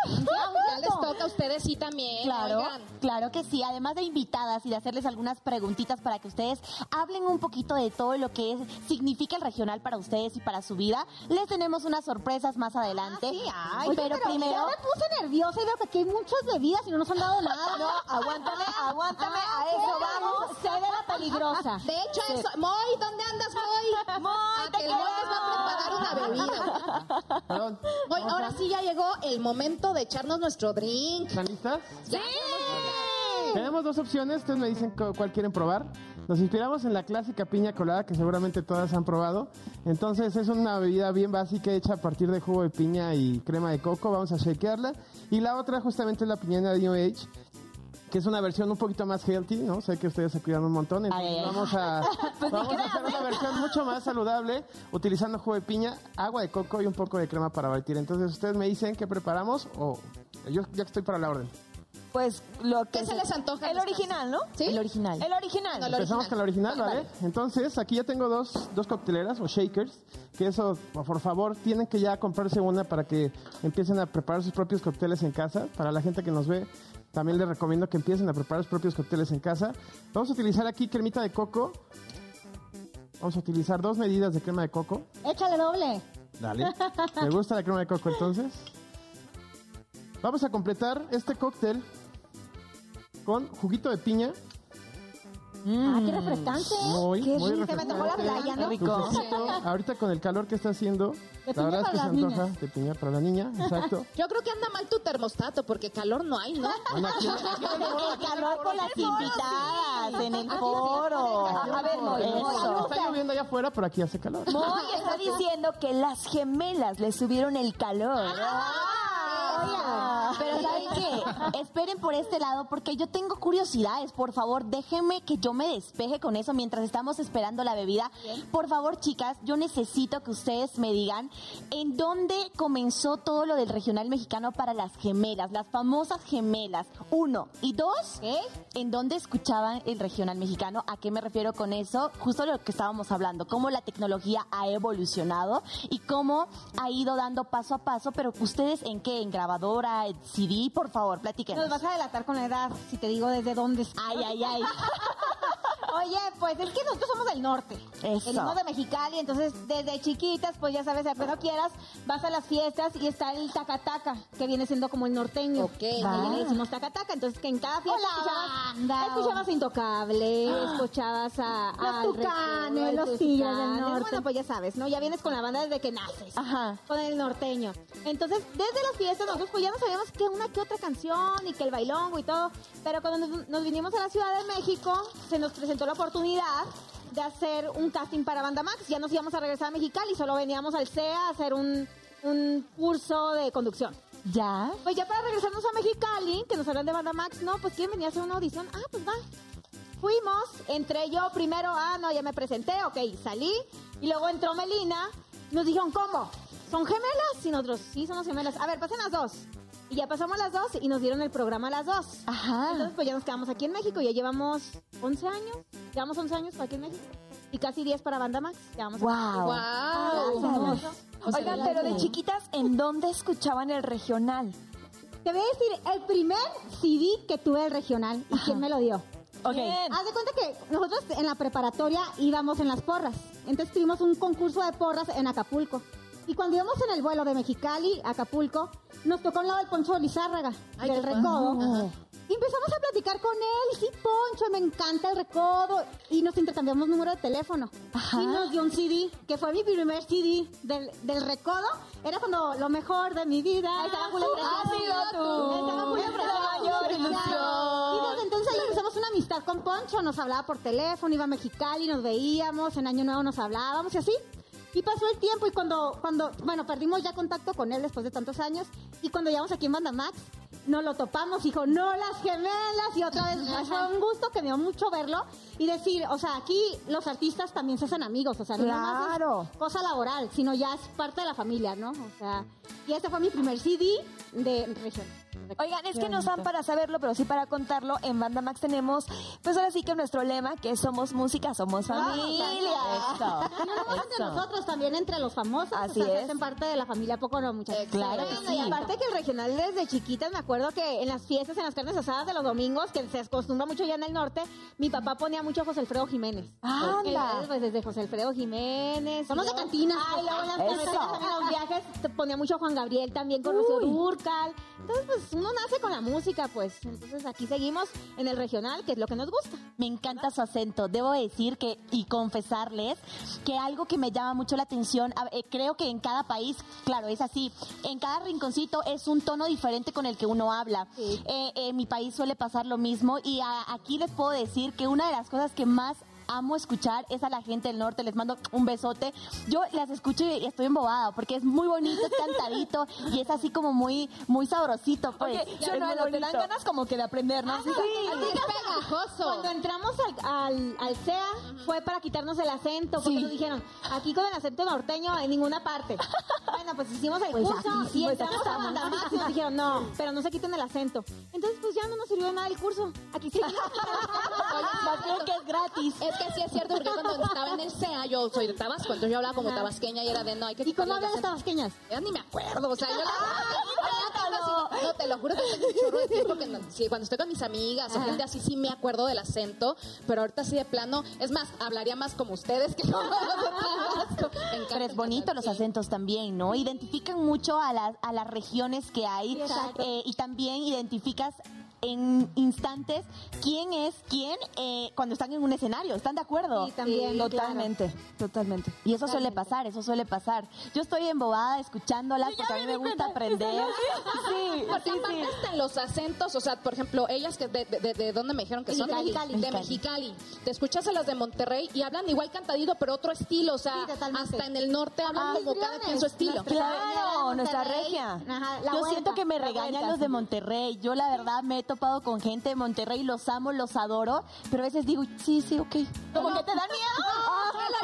ya les toca a ustedes sí también. Claro, oigan. claro que sí. Además de invitadas y de hacerles algunas preguntitas para que ustedes hablen un poquito de todo lo que es, significa el regional para ustedes y para su vida, les tenemos unas sorpresas más adelante. Sí, ay, pero, pero primero, Ya me puse nerviosa y veo que aquí hay muchas bebidas y no nos han dado nada. No, aguántame, aguántame, Ah, a eso vamos. Sé de la peligrosa. De hecho, eso. Moy, ¿dónde andas, Moy? Moy, te que el Moy nos va a preparar una bebida. Perdón. Moy, ahora sí ya llegó el momento de echarnos nuestro drink. ¿Están listas? ¡Sí! Tenemos dos opciones, ustedes me dicen cu- cuál quieren probar. Nos inspiramos en la clásica piña colada que seguramente todas han probado. Entonces es una bebida bien básica hecha a partir de jugo de piña y crema de coco. Vamos a shakearla. Y la otra justamente es la piña de New Age, que es una versión un poquito más healthy, ¿no? Sé que ustedes se cuidan un montón. Entonces Ay, vamos a, vamos a hacer una versión mucho más saludable utilizando jugo de piña, agua de coco y un poco de crema para batir. Entonces ustedes me dicen qué preparamos o yo ya estoy para la orden. Pues lo que ¿Qué se les antoja? El original, ¿no? ¿Sí? el original. El original. No, el Empezamos original. con la original, ¿vale? Vale. Entonces, aquí ya tengo dos, dos cocteleras o shakers, que eso, por favor, tienen que ya comprarse una para que empiecen a preparar sus propios cócteles en casa. Para la gente que nos ve, también les recomiendo que empiecen a preparar sus propios cócteles en casa. Vamos a utilizar aquí cremita de coco. Vamos a utilizar dos medidas de crema de coco. Échale doble. Dale. ¿Me gusta la crema de coco entonces? Vamos a completar este cóctel con juguito de piña. Ah, qué refrescante. Muy, Qué muy rico. Se me la refrescante, playa, ¿no? dulcecito. Ahorita con el calor que está haciendo, De la piña verdad es para que se las antoja niñas. de piña para la niña, exacto. Yo creo que anda mal tu termostato porque calor no hay, ¿no? Bueno, aquí- aquí calor con las invitadas en el foro. A ver, Moy, Eso. Está lloviendo allá afuera, pero aquí hace calor. Moy está diciendo que las gemelas le subieron el calor. Oigan, pero ¿saben qué? Esperen por este lado porque yo tengo curiosidades. Por favor, déjenme que yo me despeje con eso mientras estamos esperando la bebida. Por favor, chicas, yo necesito que ustedes me digan en dónde comenzó todo lo del regional mexicano para las gemelas, las famosas gemelas. Uno. Y dos, ¿en dónde escuchaban el regional mexicano? ¿A qué me refiero con eso? Justo lo que estábamos hablando, cómo la tecnología ha evolucionado y cómo ha ido dando paso a paso, pero ustedes en qué, en grabadora, en CD, por favor, platiquen. Nos vas a delatar con la edad si te digo desde dónde. Ay, ay, ay. Oye, pues es que nosotros somos del norte. Eso. Venimos de Mexicali, entonces desde chiquitas, pues ya sabes, apenas quieras, vas a las fiestas y está el tacataca, que viene siendo como el norteño. Ok. Y Ah. le decimos tacataca, entonces que en cada fiesta escuchabas, escuchabas a Intocable, escuchabas a... Los al Tucanes, los los Tigres del. Norte. Bueno, pues ya sabes, ¿no? Ya vienes con la banda desde que naces. Ajá. Con el norteño. Entonces, desde las fiestas nosotros pues ya no sabíamos que una que otra canción y que el bailongo y todo. Pero cuando nos, nos vinimos a la Ciudad de México, se nos presentó la oportunidad de hacer un casting para Banda Max. Ya nos íbamos a regresar a Mexicali, solo veníamos al CEA a hacer un, un curso de conducción. ¿Ya? Pues ya para regresarnos a Mexicali, que nos hablan de Banda Max, no, pues quieren venir a hacer una audición. Ah, pues va. Fuimos, entré yo primero, ah, no, ya me presenté, ok, salí. Y luego entró Melina, nos dijeron, ¿cómo? ¿Son gemelas? Y nosotros, sí, somos gemelas. A ver, pasen las dos. Y ya pasamos las dos y nos dieron el programa a las dos. Ajá. Entonces, pues ya nos quedamos aquí en México, ya llevamos 11 años. Llevamos 11 años aquí en México. Y casi 10 para Banda Max. Llevamos Wow. ¡Wow! Oigan, pero de chiquitas, ¿en dónde escuchaban el regional? Te voy a decir el primer CD que tuve del regional y quién me lo dio. Ok. Bien. Haz de cuenta que nosotros en la preparatoria íbamos en las porras. Entonces tuvimos un concurso de porras en Acapulco. Y cuando íbamos en el vuelo de Mexicali a Acapulco, nos tocó al lado del Poncho Lizárraga, Ay, del recodo. Y empezamos a platicar con él. Sí, Poncho, me encanta el recodo. Y nos intercambiamos número de teléfono. Ajá. Y nos dio un CD, que fue mi primer CD del, del recodo. Era cuando lo mejor de mi vida. Estaba Julio tú. Estaba mayor ilusión. Y desde entonces empezamos una amistad con Poncho. Nos hablaba por teléfono, iba a Mexicali, nos veíamos. En Año Nuevo nos hablábamos y así. Y pasó el tiempo y cuando, cuando, bueno, perdimos ya contacto con él después de tantos años. Y cuando llegamos aquí en Banda Max, nos lo topamos, dijo, no las gemelas. Y otra vez, fue un gusto que me dio mucho verlo y decir, o sea, aquí los artistas también se hacen amigos, o sea, no nada más Claro. es cosa laboral, sino ya es parte de la familia, ¿no? O sea, y ese fue mi primer CD de región. Oigan, es que no están para saberlo, pero sí para contarlo. En Banda Max tenemos, pues ahora sí que nuestro lema, que somos música, somos familia. Eso. No entre nosotros, también entre los famosos. Así o sea, es. hacen parte de la familia poco no muchachos. Claro que Y sí. aparte que el regional desde chiquitas, me acuerdo que en las fiestas, en las carnes asadas de los domingos, que se acostumbra mucho ya en el norte, mi papá ponía mucho a José Alfredo Jiménez. ¡Anda! Eh, Pues desde José Alfredo Jiménez. Somos de cantinas, Ay, luego en las Eso. carreteras, en los viajes ponía mucho Juan Gabriel también con Rocío Dúrcal. Entonces, pues uno nace con la música, pues. Entonces aquí seguimos en el regional, que es lo que nos gusta. Me encanta su acento. Debo decir que y confesarles que algo que me llama mucho la atención, eh, creo que en cada país, claro, es así. En cada rinconcito es un tono diferente con el que uno habla. Sí. Eh, en mi país suele pasar lo mismo y a- aquí les puedo decir que una de las cosas que más amo escuchar es a la gente del norte, les mando un besote. Yo las escucho y estoy embobada porque es muy bonito, es cantadito y es así como muy muy sabrosito, pues. Oye, Es yo no, no, te dan ganas como que de aprender, ¿no? Ah, Así que pegajoso. Cuando entramos al, al, al CEA fue para quitarnos el acento, porque Sí. nos dijeron, aquí con el acento norteño en ninguna parte. bueno, pues hicimos el Pues curso aquí sí, y pues entramos a y nos dijeron, no, pero no se quiten el acento. Entonces, pues ya no nos sirvió de nada el curso. Aquí sí. Más bien que es gratis. Es que sí es cierto, porque cuando estaba en el CEA, yo soy de Tabasco, entonces yo hablaba como tabasqueña y era de no, hay que ¿Y cómo quitarle el hablan las acento. tabasqueñas? Ya ni me acuerdo, o sea, yo la no, no, te lo juro que tengo un chorro de tiempo que no- sí, cuando estoy con mis amigas o gente así sí me acuerdo del acento, pero ahorita sí de plano, es más, hablaría más como ustedes que como Tabasco. Pero es bonito los acentos también, ¿no? Identifican mucho a las, a las regiones que hay eh, y también identificas en instantes quién es quién eh, cuando están en un escenario. ¿Están de acuerdo? Sí, también, Totalmente, totalmente. Y eso suele pasar, eso suele pasar. Yo estoy embobada escuchándolas porque a mí me gusta aprender. Sí, Porque aparte hasta en los acentos, o sea, por ejemplo, ellas que de, de, de dónde me dijeron que son Mexicali. de Mexicali. Te escuchas a las de Monterrey y hablan igual cantadito, pero otro estilo, o sea, hasta en el norte hablan como cada quien su estilo. Claro, nuestra regia. Ajá, la Yo vuelta, siento que me regañan vuelta, los de. Monterrey. Yo la verdad me he topado con gente de Monterrey, los amo, los adoro, pero a veces digo, sí, sí, ok. Como que te da miedo.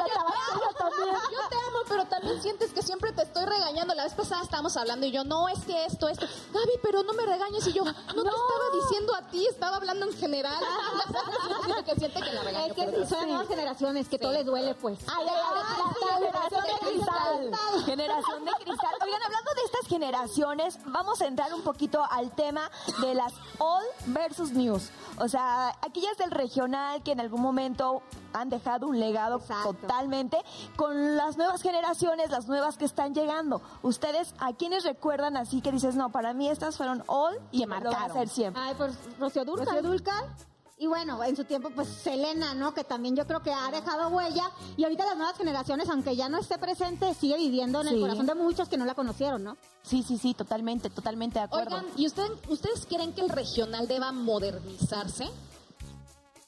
Yo te amo, pero también sientes que siempre te estoy regañando. La vez pasada estábamos hablando y yo, no, es que esto, esto. Gaby, pero no me regañes. Y yo, no, te estaba diciendo a ti, estaba hablando en general. que siente que la regaño. Es que pero- son nuevas generaciones, que todo les duele, pues. Ay, ay, ay, generación de cristal. Generación de cristal. Oigan, hablando de estas generaciones, vamos a entrar un poquito al tema de las old versus news. O sea, aquellas del regional que en algún momento han dejado un legado Exacto. totalmente con las nuevas generaciones, las nuevas que están llegando. Ustedes, ¿a quiénes recuerdan así que dices, no, para mí estas fueron all y me lo a hacer siempre? Ay, pues Rocío Dúrcal. Rocío Dúrcal. Y bueno, en su tiempo, pues Selena, ¿no? Que también yo creo que ha dejado huella. Y ahorita las nuevas generaciones, aunque ya no esté presente, sigue viviendo en el corazón de muchos que no la conocieron, ¿no? Sí, sí, sí, totalmente, totalmente de acuerdo. Oigan, ¿y ustedes, ustedes creen que el regional deba modernizarse?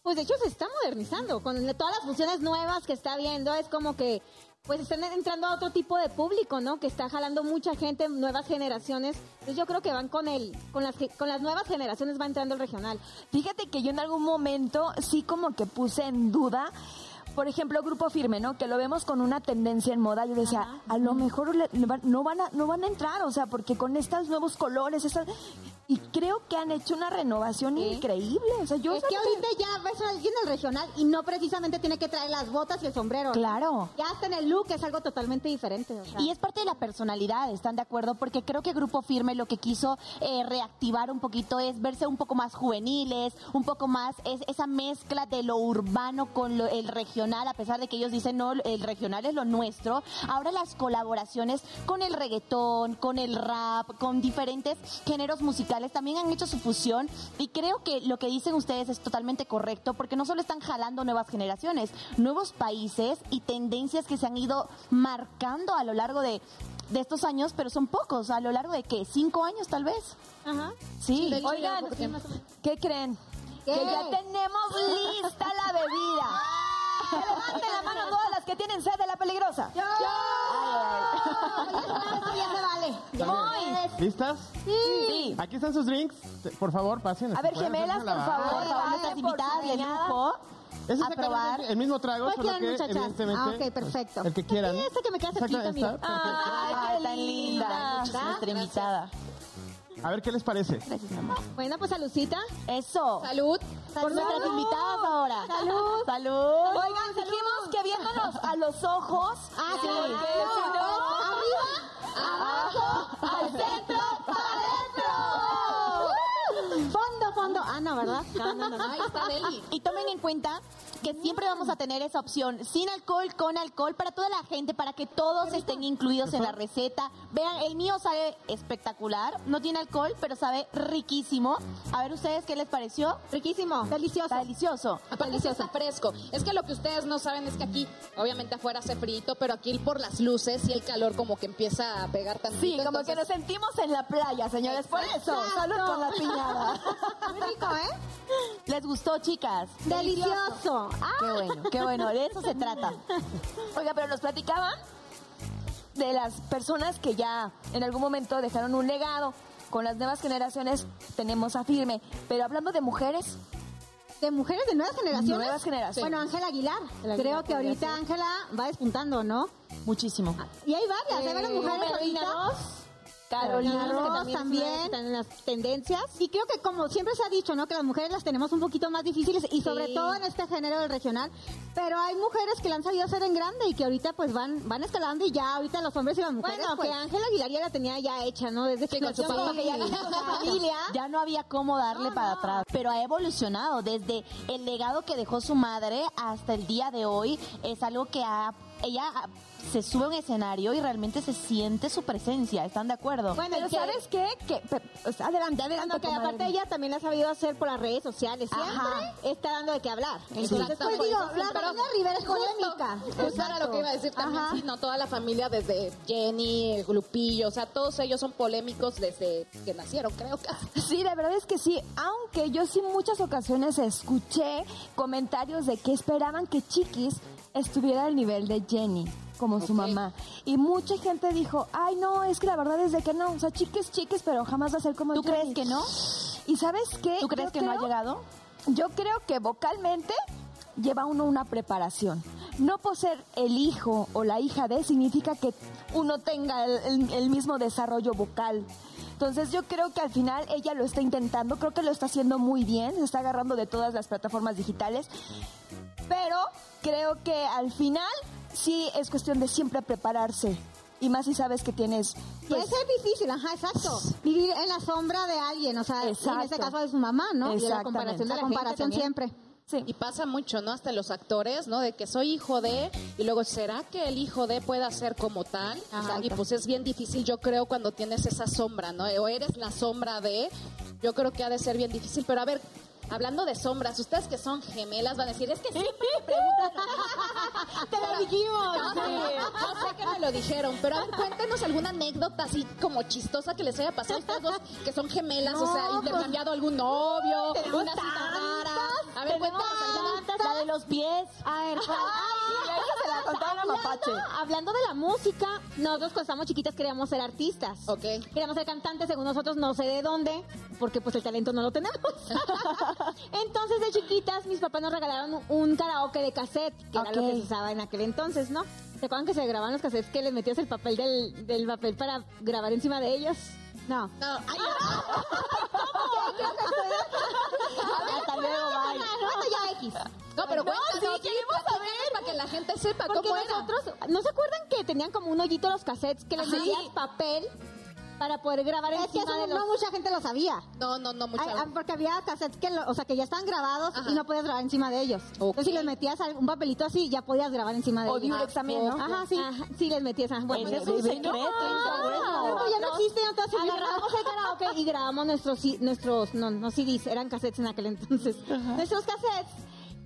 Pues de hecho se está modernizando. Con todas las funciones nuevas que está viendo, es como que pues están entrando a otro tipo de público, ¿no? Que está jalando mucha gente, nuevas generaciones. Entonces yo creo que van con el, con las, con las nuevas generaciones va entrando el regional. Fíjate que yo en algún momento sí como que puse en duda, por ejemplo, Grupo Firme, ¿no? Que lo vemos con una tendencia en moda. Yo decía, a lo mejor le- no, van a, no van a entrar, o sea, porque con estos nuevos colores, estas... Y creo que han hecho una renovación increíble. O sea, yo... es que ahorita ya ves a alguien del regional y no precisamente tiene que traer las botas y el sombrero. Claro. Ya hasta en el look es algo totalmente diferente. o sea. Y es parte de la personalidad, ¿están de acuerdo? Porque creo que Grupo Firme lo que quiso eh, reactivar un poquito es verse un poco más juveniles, un poco más es esa mezcla de lo urbano con lo- el regional, a pesar de que ellos dicen no, el regional es lo nuestro. Ahora las colaboraciones con el reggaetón, con el rap, con diferentes géneros musicales también han hecho su fusión y creo que lo que dicen ustedes es totalmente correcto porque no solo están jalando nuevas generaciones, nuevos países y tendencias que se han ido marcando a lo largo de, de estos años, pero son pocos, a lo largo de qué, cinco años tal vez. Ajá. Sí. Oigan. ¿qué creen? ¿Qué? Que ya tenemos lista la bebida. Que levanten la mano todas las que tienen sed de la peligrosa. ¡Yo! ya se vale. Voy. ¿Listas? Sí. Aquí están sus drinks. Por favor, pasen. A ver, gemelas, por favor. Por invitadas de lujo. Es a exactamente probar. el mismo trago, ¿Cuál solo quieren, que muchachas? evidentemente... Ah, ok, perfecto. El que quieran. Sí, esta que me queda cerquita, mira. Ay, Ay, qué tan linda. linda. Nuestra invitada. A ver qué les parece. Gracias, mamá. Bueno, pues saludcita. Eso. Salud. Por nuestras invitadas ahora. Salud. Salud. Oigan, dijimos que viéndonos a los ojos. Ah, sí. Arriba. Abajo, al centro, para adentro. Fondo. Ah, ¿verdad? No, no, no. no. Ahí está Deli. Y tomen en cuenta que siempre vamos a tener esa opción, sin alcohol, con alcohol, para toda la gente, para que todos estén incluidos en la receta. Vean, el mío sabe espectacular, no tiene alcohol, pero sabe riquísimo. A ver ustedes qué les pareció. Riquísimo. Delicioso. Está delicioso. Aparte está fresco. Es que lo que ustedes no saben es que aquí, obviamente afuera hace frito, pero aquí por las luces y el calor como que empieza a pegar tantito. Sí, como que nos sentimos en la playa, señores. Por eso, salud con la piñada. Muy rico, ¿eh? ¿Les gustó, chicas? Delicioso. Ah, Qué bueno, qué bueno, de eso se trata. Oiga, pero nos platicaban de las personas que ya en algún momento dejaron un legado. Con las nuevas generaciones tenemos a firme. Pero hablando de mujeres, de mujeres de nuevas generaciones. Nuevas generaciones. Bueno, Ángela Aguilar. Aguilar Creo que ahorita. Ángela va despuntando, ¿no? Muchísimo. Y hay varias, hay varias Eh, mujeres ahorita. Carolina Carolina que Ross también también, es una- están en las tendencias. Y creo que como siempre se ha dicho, ¿no? Que las mujeres las tenemos un poquito más difíciles y sobre Sí. todo en este género del regional. Pero hay mujeres que la han sabido hacer en grande y que ahorita pues van van escalando y ya ahorita los hombres y las mujeres. Bueno, pues, que Ángela Aguilar ya la tenía ya hecha, ¿no? Desde que con su papá. que ya familia. Ya no había cómo darle No, para no. atrás, pero ha evolucionado desde el legado que dejó su madre hasta el día de hoy. Es algo que ha, ella ah, se sube a un escenario y realmente se siente su presencia. ¿Están de acuerdo? Bueno, Pero ¿sabes qué? Que, pe- pues, adelante, adelante. No, que comadre. aparte ella también la ha sabido hacer por las redes sociales. Siempre Ajá. está dando de qué hablar. Entonces, Exactamente. pues digo, la familia Rivera es polémica. Era lo que iba a decir también, Ajá. sí, no, toda la familia desde Jenny, Lupillo, o sea, todos ellos son polémicos desde que nacieron, creo que. Sí, la verdad es que sí, aunque yo sí muchas ocasiones escuché comentarios de que esperaban que Chiquis estuviera al nivel de Jenny, como su mamá. Y mucha gente dijo, ay no, es que la verdad es de que no, o sea, Chiquis, Chiquis, pero jamás va a ser como ¿Tú Jenny". crees que no? ¿Y sabes qué? ¿Tú crees Yo que no ha creo- llegado? Yo creo que vocalmente lleva uno una preparación. No por ser el hijo o la hija de significa que uno tenga el, el- el mismo desarrollo vocal. Entonces yo creo que al final ella lo está intentando, creo que lo está haciendo muy bien, se está agarrando de todas las plataformas digitales, pero creo que al final sí es cuestión de siempre prepararse. Y más si sabes que tienes... Puede pues, ser difícil, ajá, exacto. Vivir en la sombra de alguien, o sea, en este caso de su mamá, ¿no? Y la comparación, La la gente comparación también. siempre. sí. Y pasa mucho, ¿no? Hasta los actores, ¿no? De que soy hijo de, y luego, ¿será que el hijo de pueda ser como tal? Ajá. y pues es bien difícil, yo creo, cuando tienes esa sombra, ¿no? O eres la sombra de, yo creo que ha de ser bien difícil. Pero a ver, hablando de sombras, ustedes que son gemelas van a decir, es que siempre me preguntan. Te lo dijimos. Yo sé, que me lo dijeron, pero a ver, cuéntenos alguna anécdota así como chistosa que les haya pasado a ustedes dos que son gemelas, o sea, No, intercambiado algún novio, una cita rara. A ver, cuéntanos alguna. La de los pies. A ver, pues, se la contaron a Mapache. hablando de la música, nosotros cuando estábamos chiquitas queríamos ser artistas. Ok. Queríamos ser cantantes, según nosotros, no sé de dónde, porque pues el talento no lo tenemos. entonces, de chiquitas, mis papás nos regalaron un karaoke de cassette, que era lo que se usaba en aquel entonces, ¿no? ¿Se acuerdan que se grababan los cassettes que les metías el papel del, del papel para grabar encima de ellos? No. No, ay, Hasta luego, bye. Bueno, ya X. no, pero No, cuéntanos, sí, queremos platícanos para que la gente sepa Porque cómo era. nosotros, ¿no se acuerdan que tenían como un hoyito los cassettes que les metías papel para poder grabar Es que eso de no los... mucha gente lo sabía. No, no, no, mucho. Ay, ah, porque había cassettes que, lo- o sea, que ya estaban grabados Ajá. y no podías grabar encima de ellos. Entonces, si les metías un papelito así, ya podías grabar encima de O ellos. Durex también, ¿no? Ajá, sí. Ajá, sí, les metías. Bueno, es un secreto, no, bueno. No, ya no existe, entonces Agarrábamos el karaoke y grabamos nuestros, nuestros, no, no CDs, eran cassettes en aquel entonces. Nuestros cassettes.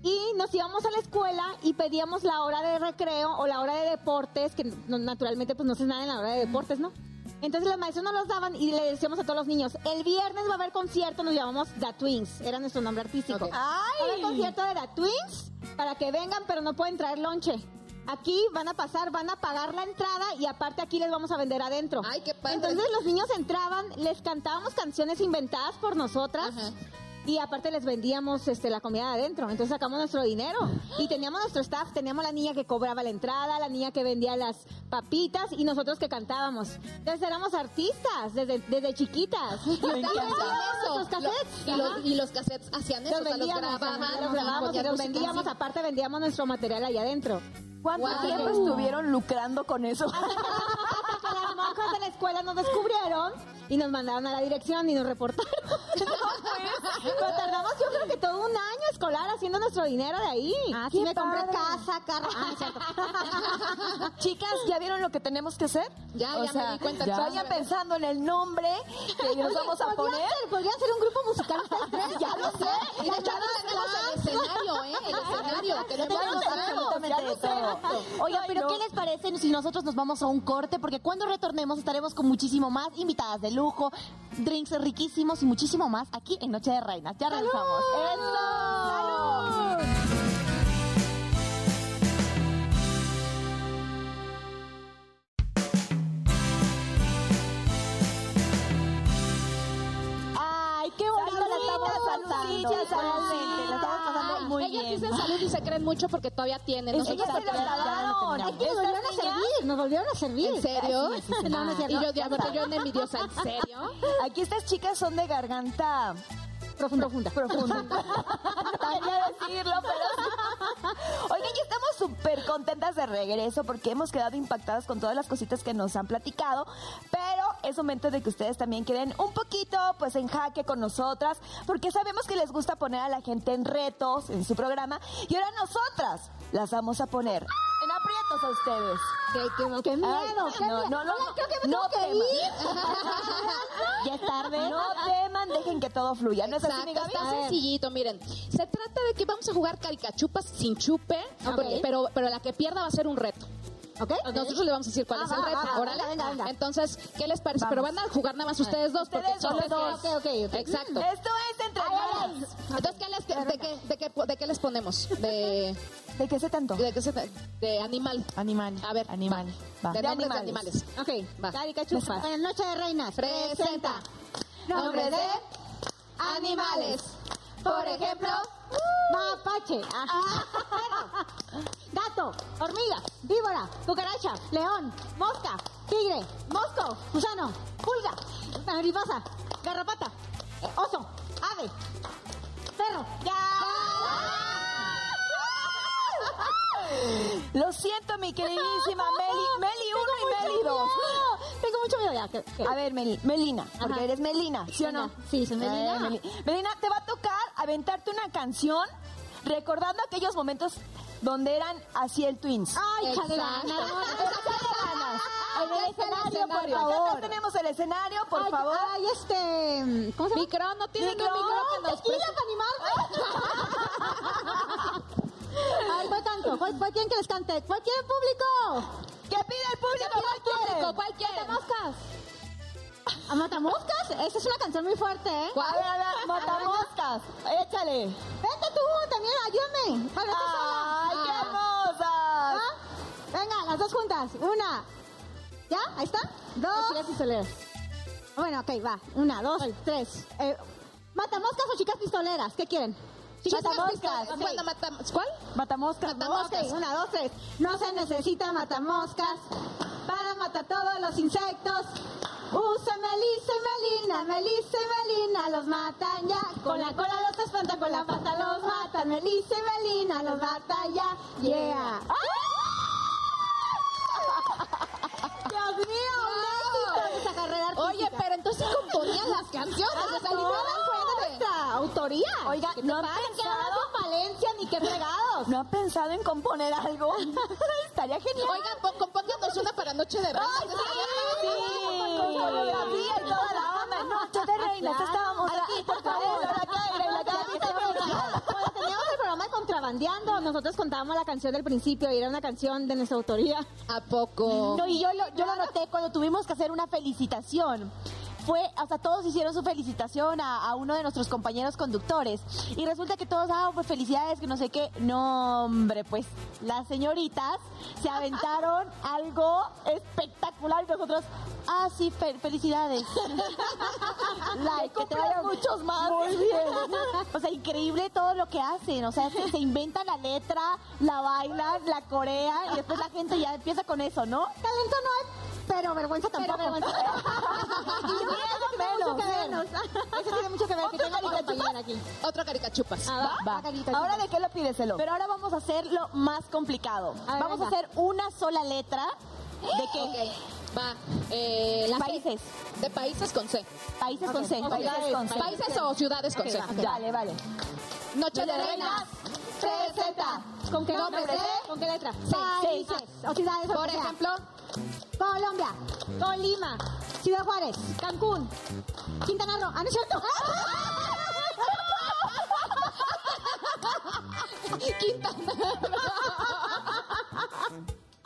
Y nos íbamos a la escuela y pedíamos la hora de recreo o la hora de deportes, que no- naturalmente pues no se nada en la hora de deportes, ¿no? Entonces los maestros nos los daban y le decíamos a todos los niños, el viernes va a haber concierto, nos llamamos The Twins, era nuestro nombre artístico. Ok. Va a haber concierto de The Twins para que vengan, pero no pueden traer lonche. Aquí van a pasar, van a pagar la entrada y aparte aquí les vamos a vender adentro. Ay, qué padre. Entonces los niños entraban, les cantábamos canciones inventadas por nosotras. Ajá. Y aparte les vendíamos este, la comida de adentro. Entonces sacamos nuestro dinero y teníamos nuestro staff, teníamos la niña que cobraba la entrada, la niña que vendía las papitas y nosotros que cantábamos. Entonces éramos artistas desde, desde chiquitas. Y nuestros cassettes. Y los, y los cassettes hacían eso, Los o sea, los vendíamos, grababan. los grabábamos y los vendíamos, aparte vendíamos nuestro material ahí adentro. ¿Cuánto Wow. tiempo estuvieron lucrando con eso? Hasta que las monjas de la escuela nos descubrieron y nos mandaron a la dirección y nos reportaron. Pero tardamos yo creo que todo un año escolar haciendo nuestro dinero de ahí. Ah, sí, me compré casa, carro. Ah, no. Chicas, ¿ya vieron lo que tenemos que hacer? Ya, ya me di cuenta, ya. ya. Vayan pensando en el nombre que nos vamos a ¿Podrían poner. ser- ¿Podrían ser un grupo musical tres? Ya lo sé. Y de hecho aquí tenemos el escenario, ¿eh? El escenario. Tenemos Ya lo los sabemos, absolutamente ya todo. Oiga, pero no. ¿qué les parece si nosotros nos vamos a un corte? Porque cuando retornemos estaremos con muchísimo más invitadas de lujo, drinks riquísimos y muchísimo más aquí en Noche de Reinas. Ya regresamos. ¡Eso! Estamos pasando Ay, muy ellas bien. dicen salud y se creen mucho porque todavía tienen. Nosotros se nos volvieron a servir, nos volvieron a servir. ¿En serio? No, no es cierto. Y yo, porque yo en envidiosa, ¿en serio? Aquí estas chicas son de garganta Profunda. Profunda. profunda. No decirlo, pero... Oigan, ya estamos súper contentas de regreso porque hemos quedado impactadas con todas las cositas que nos han platicado, pero es momento de que ustedes también queden un poquito pues en jaque con nosotras, porque sabemos que les gusta poner a la gente en retos en su programa y ahora nosotras las vamos a poner en a ustedes. Qué, qué, qué miedo, Ay, qué no, miedo. no, no, Oigan, creo que me no tengo que teman. ir. Ya es tarde. No teman, dejen que todo fluya. ¿No es así, está sencillito, miren. Se trata de que vamos a jugar caricachupas sin chupe, porque- pero, pero la que pierda va a ser un reto. ¿Ok? Nosotros le vamos a decir cuál Ah, es el reto. va, va, Órale. venga, venga. Entonces, ¿qué les parece? Pero van a jugar nada más ustedes dos, porque son dos. dos. Ok, ok, ok. Exacto. Esto es entre hermanas. Entonces, ¿qué les, de, qué, de, qué, ¿de qué les ponemos? De, ¿De qué sé tanto? de, qué se- de animal. Animal. A ver, Animal. Va. De De nombres de animales. animales. Ok, Va. Caricachupas. En Noche de Reinas. Presenta. Nombres de animales. Por ejemplo, Mapache. Ah. Gato. Hormiga. Víbora. Cucaracha. León. Mosca. Tigre. Mosco. Gusano. Pulga. Mariposa. Garrapata. Oso. Ave. Perro. Lo siento, mi queridísima Meli. Meli 1 y Meli 2. No, Tengo mucho miedo ya. que- que- A ver, Meli, Melina, porque Ajá. eres Melina, ¿sí o no? Sí, soy Melina. Eh, Meli- Melina, te va a tocar aventarte una canción recordando aquellos momentos donde eran así el Twins. Ay, Exacto. chale, Échale ganas. En el escenario, por favor. Acá tenemos el escenario, por Ay, favor. Ay, este. ¿Cómo se llama? micro, no tienen Micro. un nos ¡Tequila Ay, ¿cuál canto? ¿Cuál, cuál quieren que les cante? ¿Cuál quiere el público? ¿Qué pide el público? ¿Cuál quiere? ¿Cuál quieren? ¿Matamoscas? ¿A Matamoscas? Esa es una canción muy fuerte, ¿eh? A ver, a ver, matamoscas. Échale. Vente tú también, ayúdame. Para verte sola. ¡Ay, qué Ah. hermosas! ¿Ah? Venga, las dos juntas. Una. ¿Ya? ¿Ahí está? Dos. Pistoleras. Bueno, ok, va. Una, dos, tres. Eh, ¿Matamoscas o chicas pistoleras? ¿Qué quieren? Matamoscas. Ok. Bueno, matam- ¿Cuál? Matamoscas. Matamoscas. Una, dos, tres. No se necesita matamoscas para matar todos los insectos. Usa Melissa y Melina, Melissa y Melina los matan ya. Con la cola los espantan, con la pata los matan. Melissa y Melina los matan ya. Yeah. Dios mío, Oye, pero entonces componían las canciones, o sea, no, de- nuestra autoría. Oiga, ¿Qué ¿no han pensado? Valencia ni qué fregados? ¿No han pensado en componer algo? Estaría genial. Oigan, pon- compónganos una para Noche de Reyes. ¡Ay, sí! Coreografía y toda la onda. Noche de Claro. estábamos aquí, por favor. La y la Gaby programa de Contrabandeando, nosotros contábamos la canción del principio y era una canción de nuestra autoría. ¿A poco? No, y yo lo, yo lo noté cuando tuvimos que hacer una felicitación. Fue, o sea, todos hicieron su felicitación a, a uno de nuestros compañeros conductores. Y resulta que todos, ah, pues felicidades, que no sé qué. No, hombre, pues las señoritas se aventaron algo espectacular y nosotros, ah, sí, fe- felicidades. like, que te vayan muchos más. Muy bien. O sea, increíble todo lo que hacen. O sea, se, se inventa la letra, la bailan, la corean y después la gente ya empieza con eso, ¿no? Talento no hay, pero vergüenza tampoco. vergüenza. y eso tiene mucho que ver. Eso tiene mucho que ver. Que tenga mi compañera aquí. Otro caricachupas. Ah, va, Va. carita, Ahora. ¿de qué lo pides, Elo? Pero ahora vamos a hacer lo más complicado. A ver, vamos a hacer una sola letra de qué? Va. Eh, la C. Países. De países con C. Países con C. Países con C. Países o ciudades con C. Vale, vale. Noche de reinas. TZ. ¿Con qué nombre? C? ¿Con qué letra? Sí, Países. O ciudades. Por ejemplo, Colombia. Colima. Ciudad Juárez. Cancún. Quintana Roo. Ah, ¿no es cierto?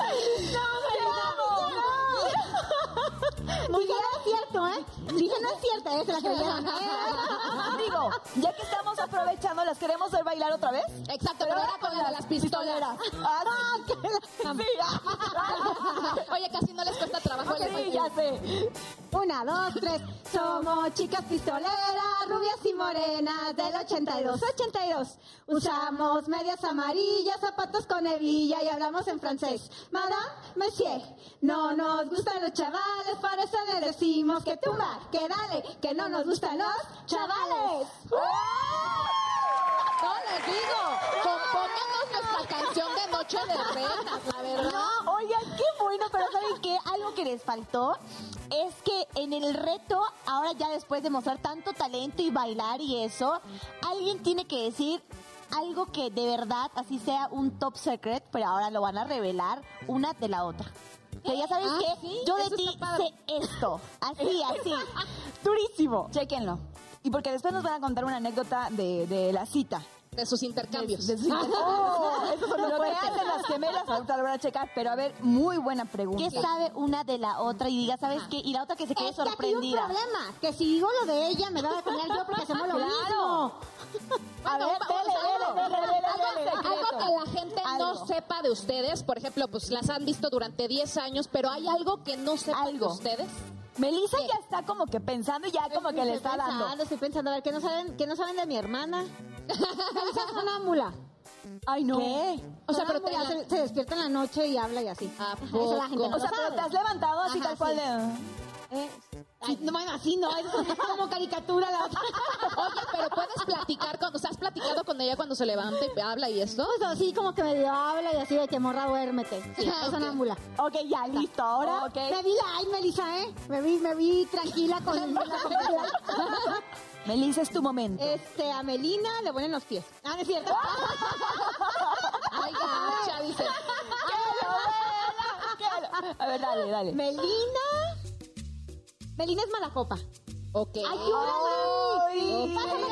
Dije, no es cierto, ¿eh? Dije, no es cierto, ¿eh? Se la creyeron. Digo, ya que estamos aprovechando, ¿las queremos ver bailar otra vez? exacto, pero era con la de las pistoleras. Ah, sí. Sí, Oye, casi no les cuesta trabajo el sí, ya sé. Una, dos, tres. Somos chicas pistoleras, rubias y morenas del 82. 82. Usamos medias amarillas, zapatos con hebilla y hablamos en francés. Madame, monsieur, no nos gustan los chavales, por eso le decimos que tumba, que dale, que no nos gustan los chavales. No les digo, compónganos nuestra canción de Noche de Reinas, la verdad. No, oigan, qué bueno, pero ¿saben qué? Algo que les faltó es que en el reto, ahora ya después de mostrar tanto talento y bailar y eso, alguien tiene que decir algo que de verdad, así sea un top secret, pero ahora lo van a revelar una de la otra. Que ya sabes Ah, sí, yo de ti sé esto, así, así, durísimo. Chéquenlo. Y porque después nos van a contar una anécdota de, de la cita. De sus intercambios. De sus Oh, eso son lo que hacen las gemelas, ahorita lo van a checar. Pero a ver, muy buena pregunta. ¿Qué sabe una de la otra? Y diga, ¿sabes qué? Y la otra que se quede Es que aquí hay un problema, que si digo lo de ella, me va a defender yo porque hacemos lo mismo. A ver. Algo, algo que la gente no Algo. sepa de ustedes, por ejemplo, pues las han visto durante 10 años, pero hay algo que no sepan Algo. de ustedes. Melissa ya está como que pensando y ya como que le está estoy dando. pensando, Estoy pensando, a ver, ¿qué no saben, qué no saben de mi hermana? Melissa es sonámbula. Ay, no. ¿Qué? O sea, pero te se, se despierta en la noche y habla y así. ¿A Eso la gente poco? no O sea, pero te has levantado así Ajá, tal cual sí. de... Eh, ay, no, bueno, así no, es como caricatura la otra. Oye, pero puedes platicar con, o sea, has platicado con ella cuando se levanta y habla y esto. Pues así como que medio habla y así de que morra duérmete. Sí, Ah, es ok. sonámbula. Ok, ya, listo. Ahora, Ok. Me vi light, Melissa, ¿eh? Me vi, me vi tranquila con la Melissa, es tu momento. Este, a Melina le ponen los pies. Ah, no es cierto. Ay, gacha, dice. A ver, dale, dale. Melina. Melina es mala copa. Ok. Ay. Pásame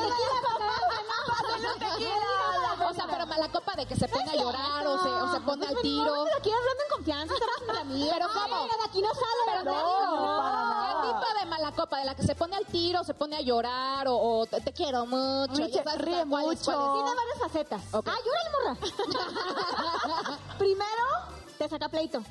tequila, O sea, pero mala copa de que se pone a llorar o se, o se pone al tiro. Pero aquí hablando en confianza, estamos. Pero ¿cómo? De aquí no sale, Pero te digo, ¿qué tipo de mala copa? ¿De la que se pone al tiro, se pone a llorar o, o te, te quiero mucho? Ríe- ríe mucho. Tiene varias facetas. Ok. Ah, llórale, morra. Primero, te saca pleito.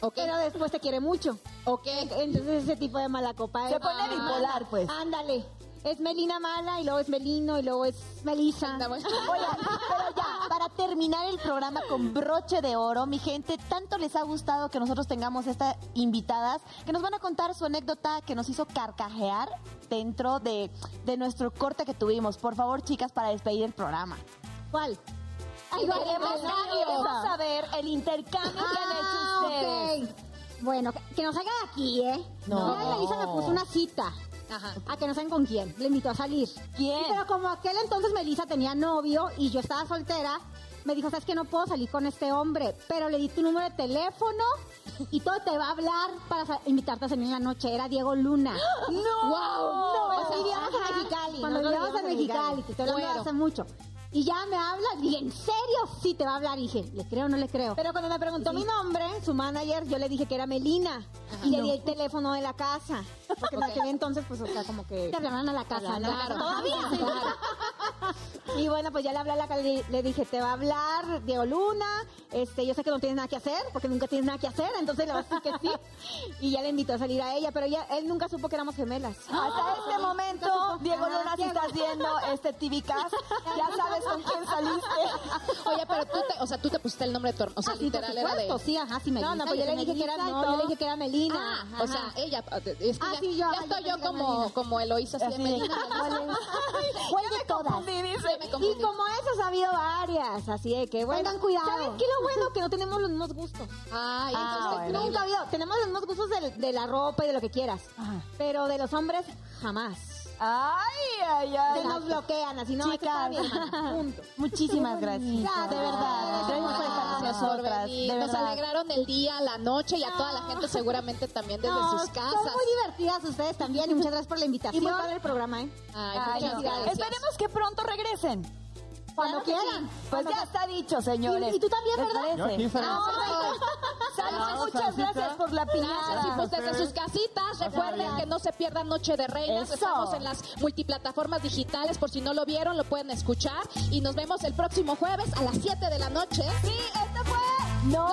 Ok. Pero después te quiere mucho. Ok. Entonces ese tipo de mala copa Se pone bipolar, pues. Ándale. Es Melina mala y luego es Melino y luego es Melisa. Oigan, pero ya, para terminar el programa con broche de oro, mi gente, tanto les ha gustado que nosotros tengamos estas invitadas que nos van a contar su anécdota que nos hizo carcajear dentro de, de nuestro corte que tuvimos. Por favor, chicas, para despedir el programa. ¿Cuál? Ay, Queremos queremos, saber. el intercambio que han hecho Ah, ustedes. ok. Bueno, que, nos salga de aquí, ¿eh? No. Mira, Melissa me puso una cita. Ajá. A que no saben con quién. Le invitó a salir. ¿Quién? Pero como aquel entonces Melissa tenía novio y yo estaba soltera, me dijo, sabes que no puedo salir con este hombre, pero le di tu número de teléfono y todo te va a hablar para invitarte a salir en la noche. Era Diego Luna. ¡No! ¡Wow! Cuando vivíamos en Mexicali. Cuando nosotros vivíamos en Mexicali, te estoy hablando hace mucho. Y ya me habla, y dije, ¿en serio? Sí, te va a hablar. Y dije, ¿le creo o no le creo? Pero cuando me preguntó mi nombre, su manager, yo le dije que era Melina. y le di el teléfono de la casa. Porque en aquel entonces, pues, o sea, como que... Te hablaban a la casa, ¿no? Claro. Y bueno, pues ya le hablé a la le, dije, te va a hablar Diego Luna, este, yo sé que no tienes nada que hacer, porque nunca tienes nada que hacer, entonces le voy a decir que sí. Y ya le invitó a salir a ella, pero ella, él nunca supo que éramos gemelas. Hasta este momento, Diego Luna, si estás viendo este TV Cast, ya sabes con quién saliste. Oye, pero tú te, o sea, tú te pusiste el nombre de tu hermano. O sea, Ah, sí, literal era de. sí, ajá, sí, Melina. No, no, pues yo le dije que era- no, yo le dije que era Melina. Ah, o sea, ella, es que Ah, ya, sí, yo, ya estoy yo yo como, como Eloísa, así de. Melina. ¿Cuál de todas? Y como esas ha habido varias, así de que, bueno, Tengan cuidado. ¿saben qué lo bueno? Que no tenemos los mismos gustos. Ay, Ah, eso bueno. increíble. Nunca ha habido, tenemos los mismos gustos de, de la ropa y de lo que quieras, Ajá. pero de los hombres, jamás. Ay, ay, ay. Se nos bloquean, así no, Chicas. bien, hermana, punto. Muchísimas gracias. De verdad. Gracias por estar con Gracias por nosotras. venir. De Nos verdad. alegraron el día, la noche y a toda la gente seguramente también desde No, sus Son casas. muy divertidas ustedes también y muchas gracias por la invitación. Y muy padre el programa, ¿eh? Ay, Ay, muchas no. gracias. Esperemos que pronto regresen. Cuando Claro quieran. sí. Pues ya está dicho, señores. Y- y tú también, ¿Les ¿verdad? Yo aquí. Ah, Ah, muchas salsita. gracias por la Gracias, y piñata. pues desde sus casitas, recuerden que no se pierdan Noche de Reinas, Eso. estamos en las multiplataformas digitales, por si no lo vieron, lo pueden escuchar, y nos vemos el próximo jueves a las 7 de la noche. Sí, esto fue No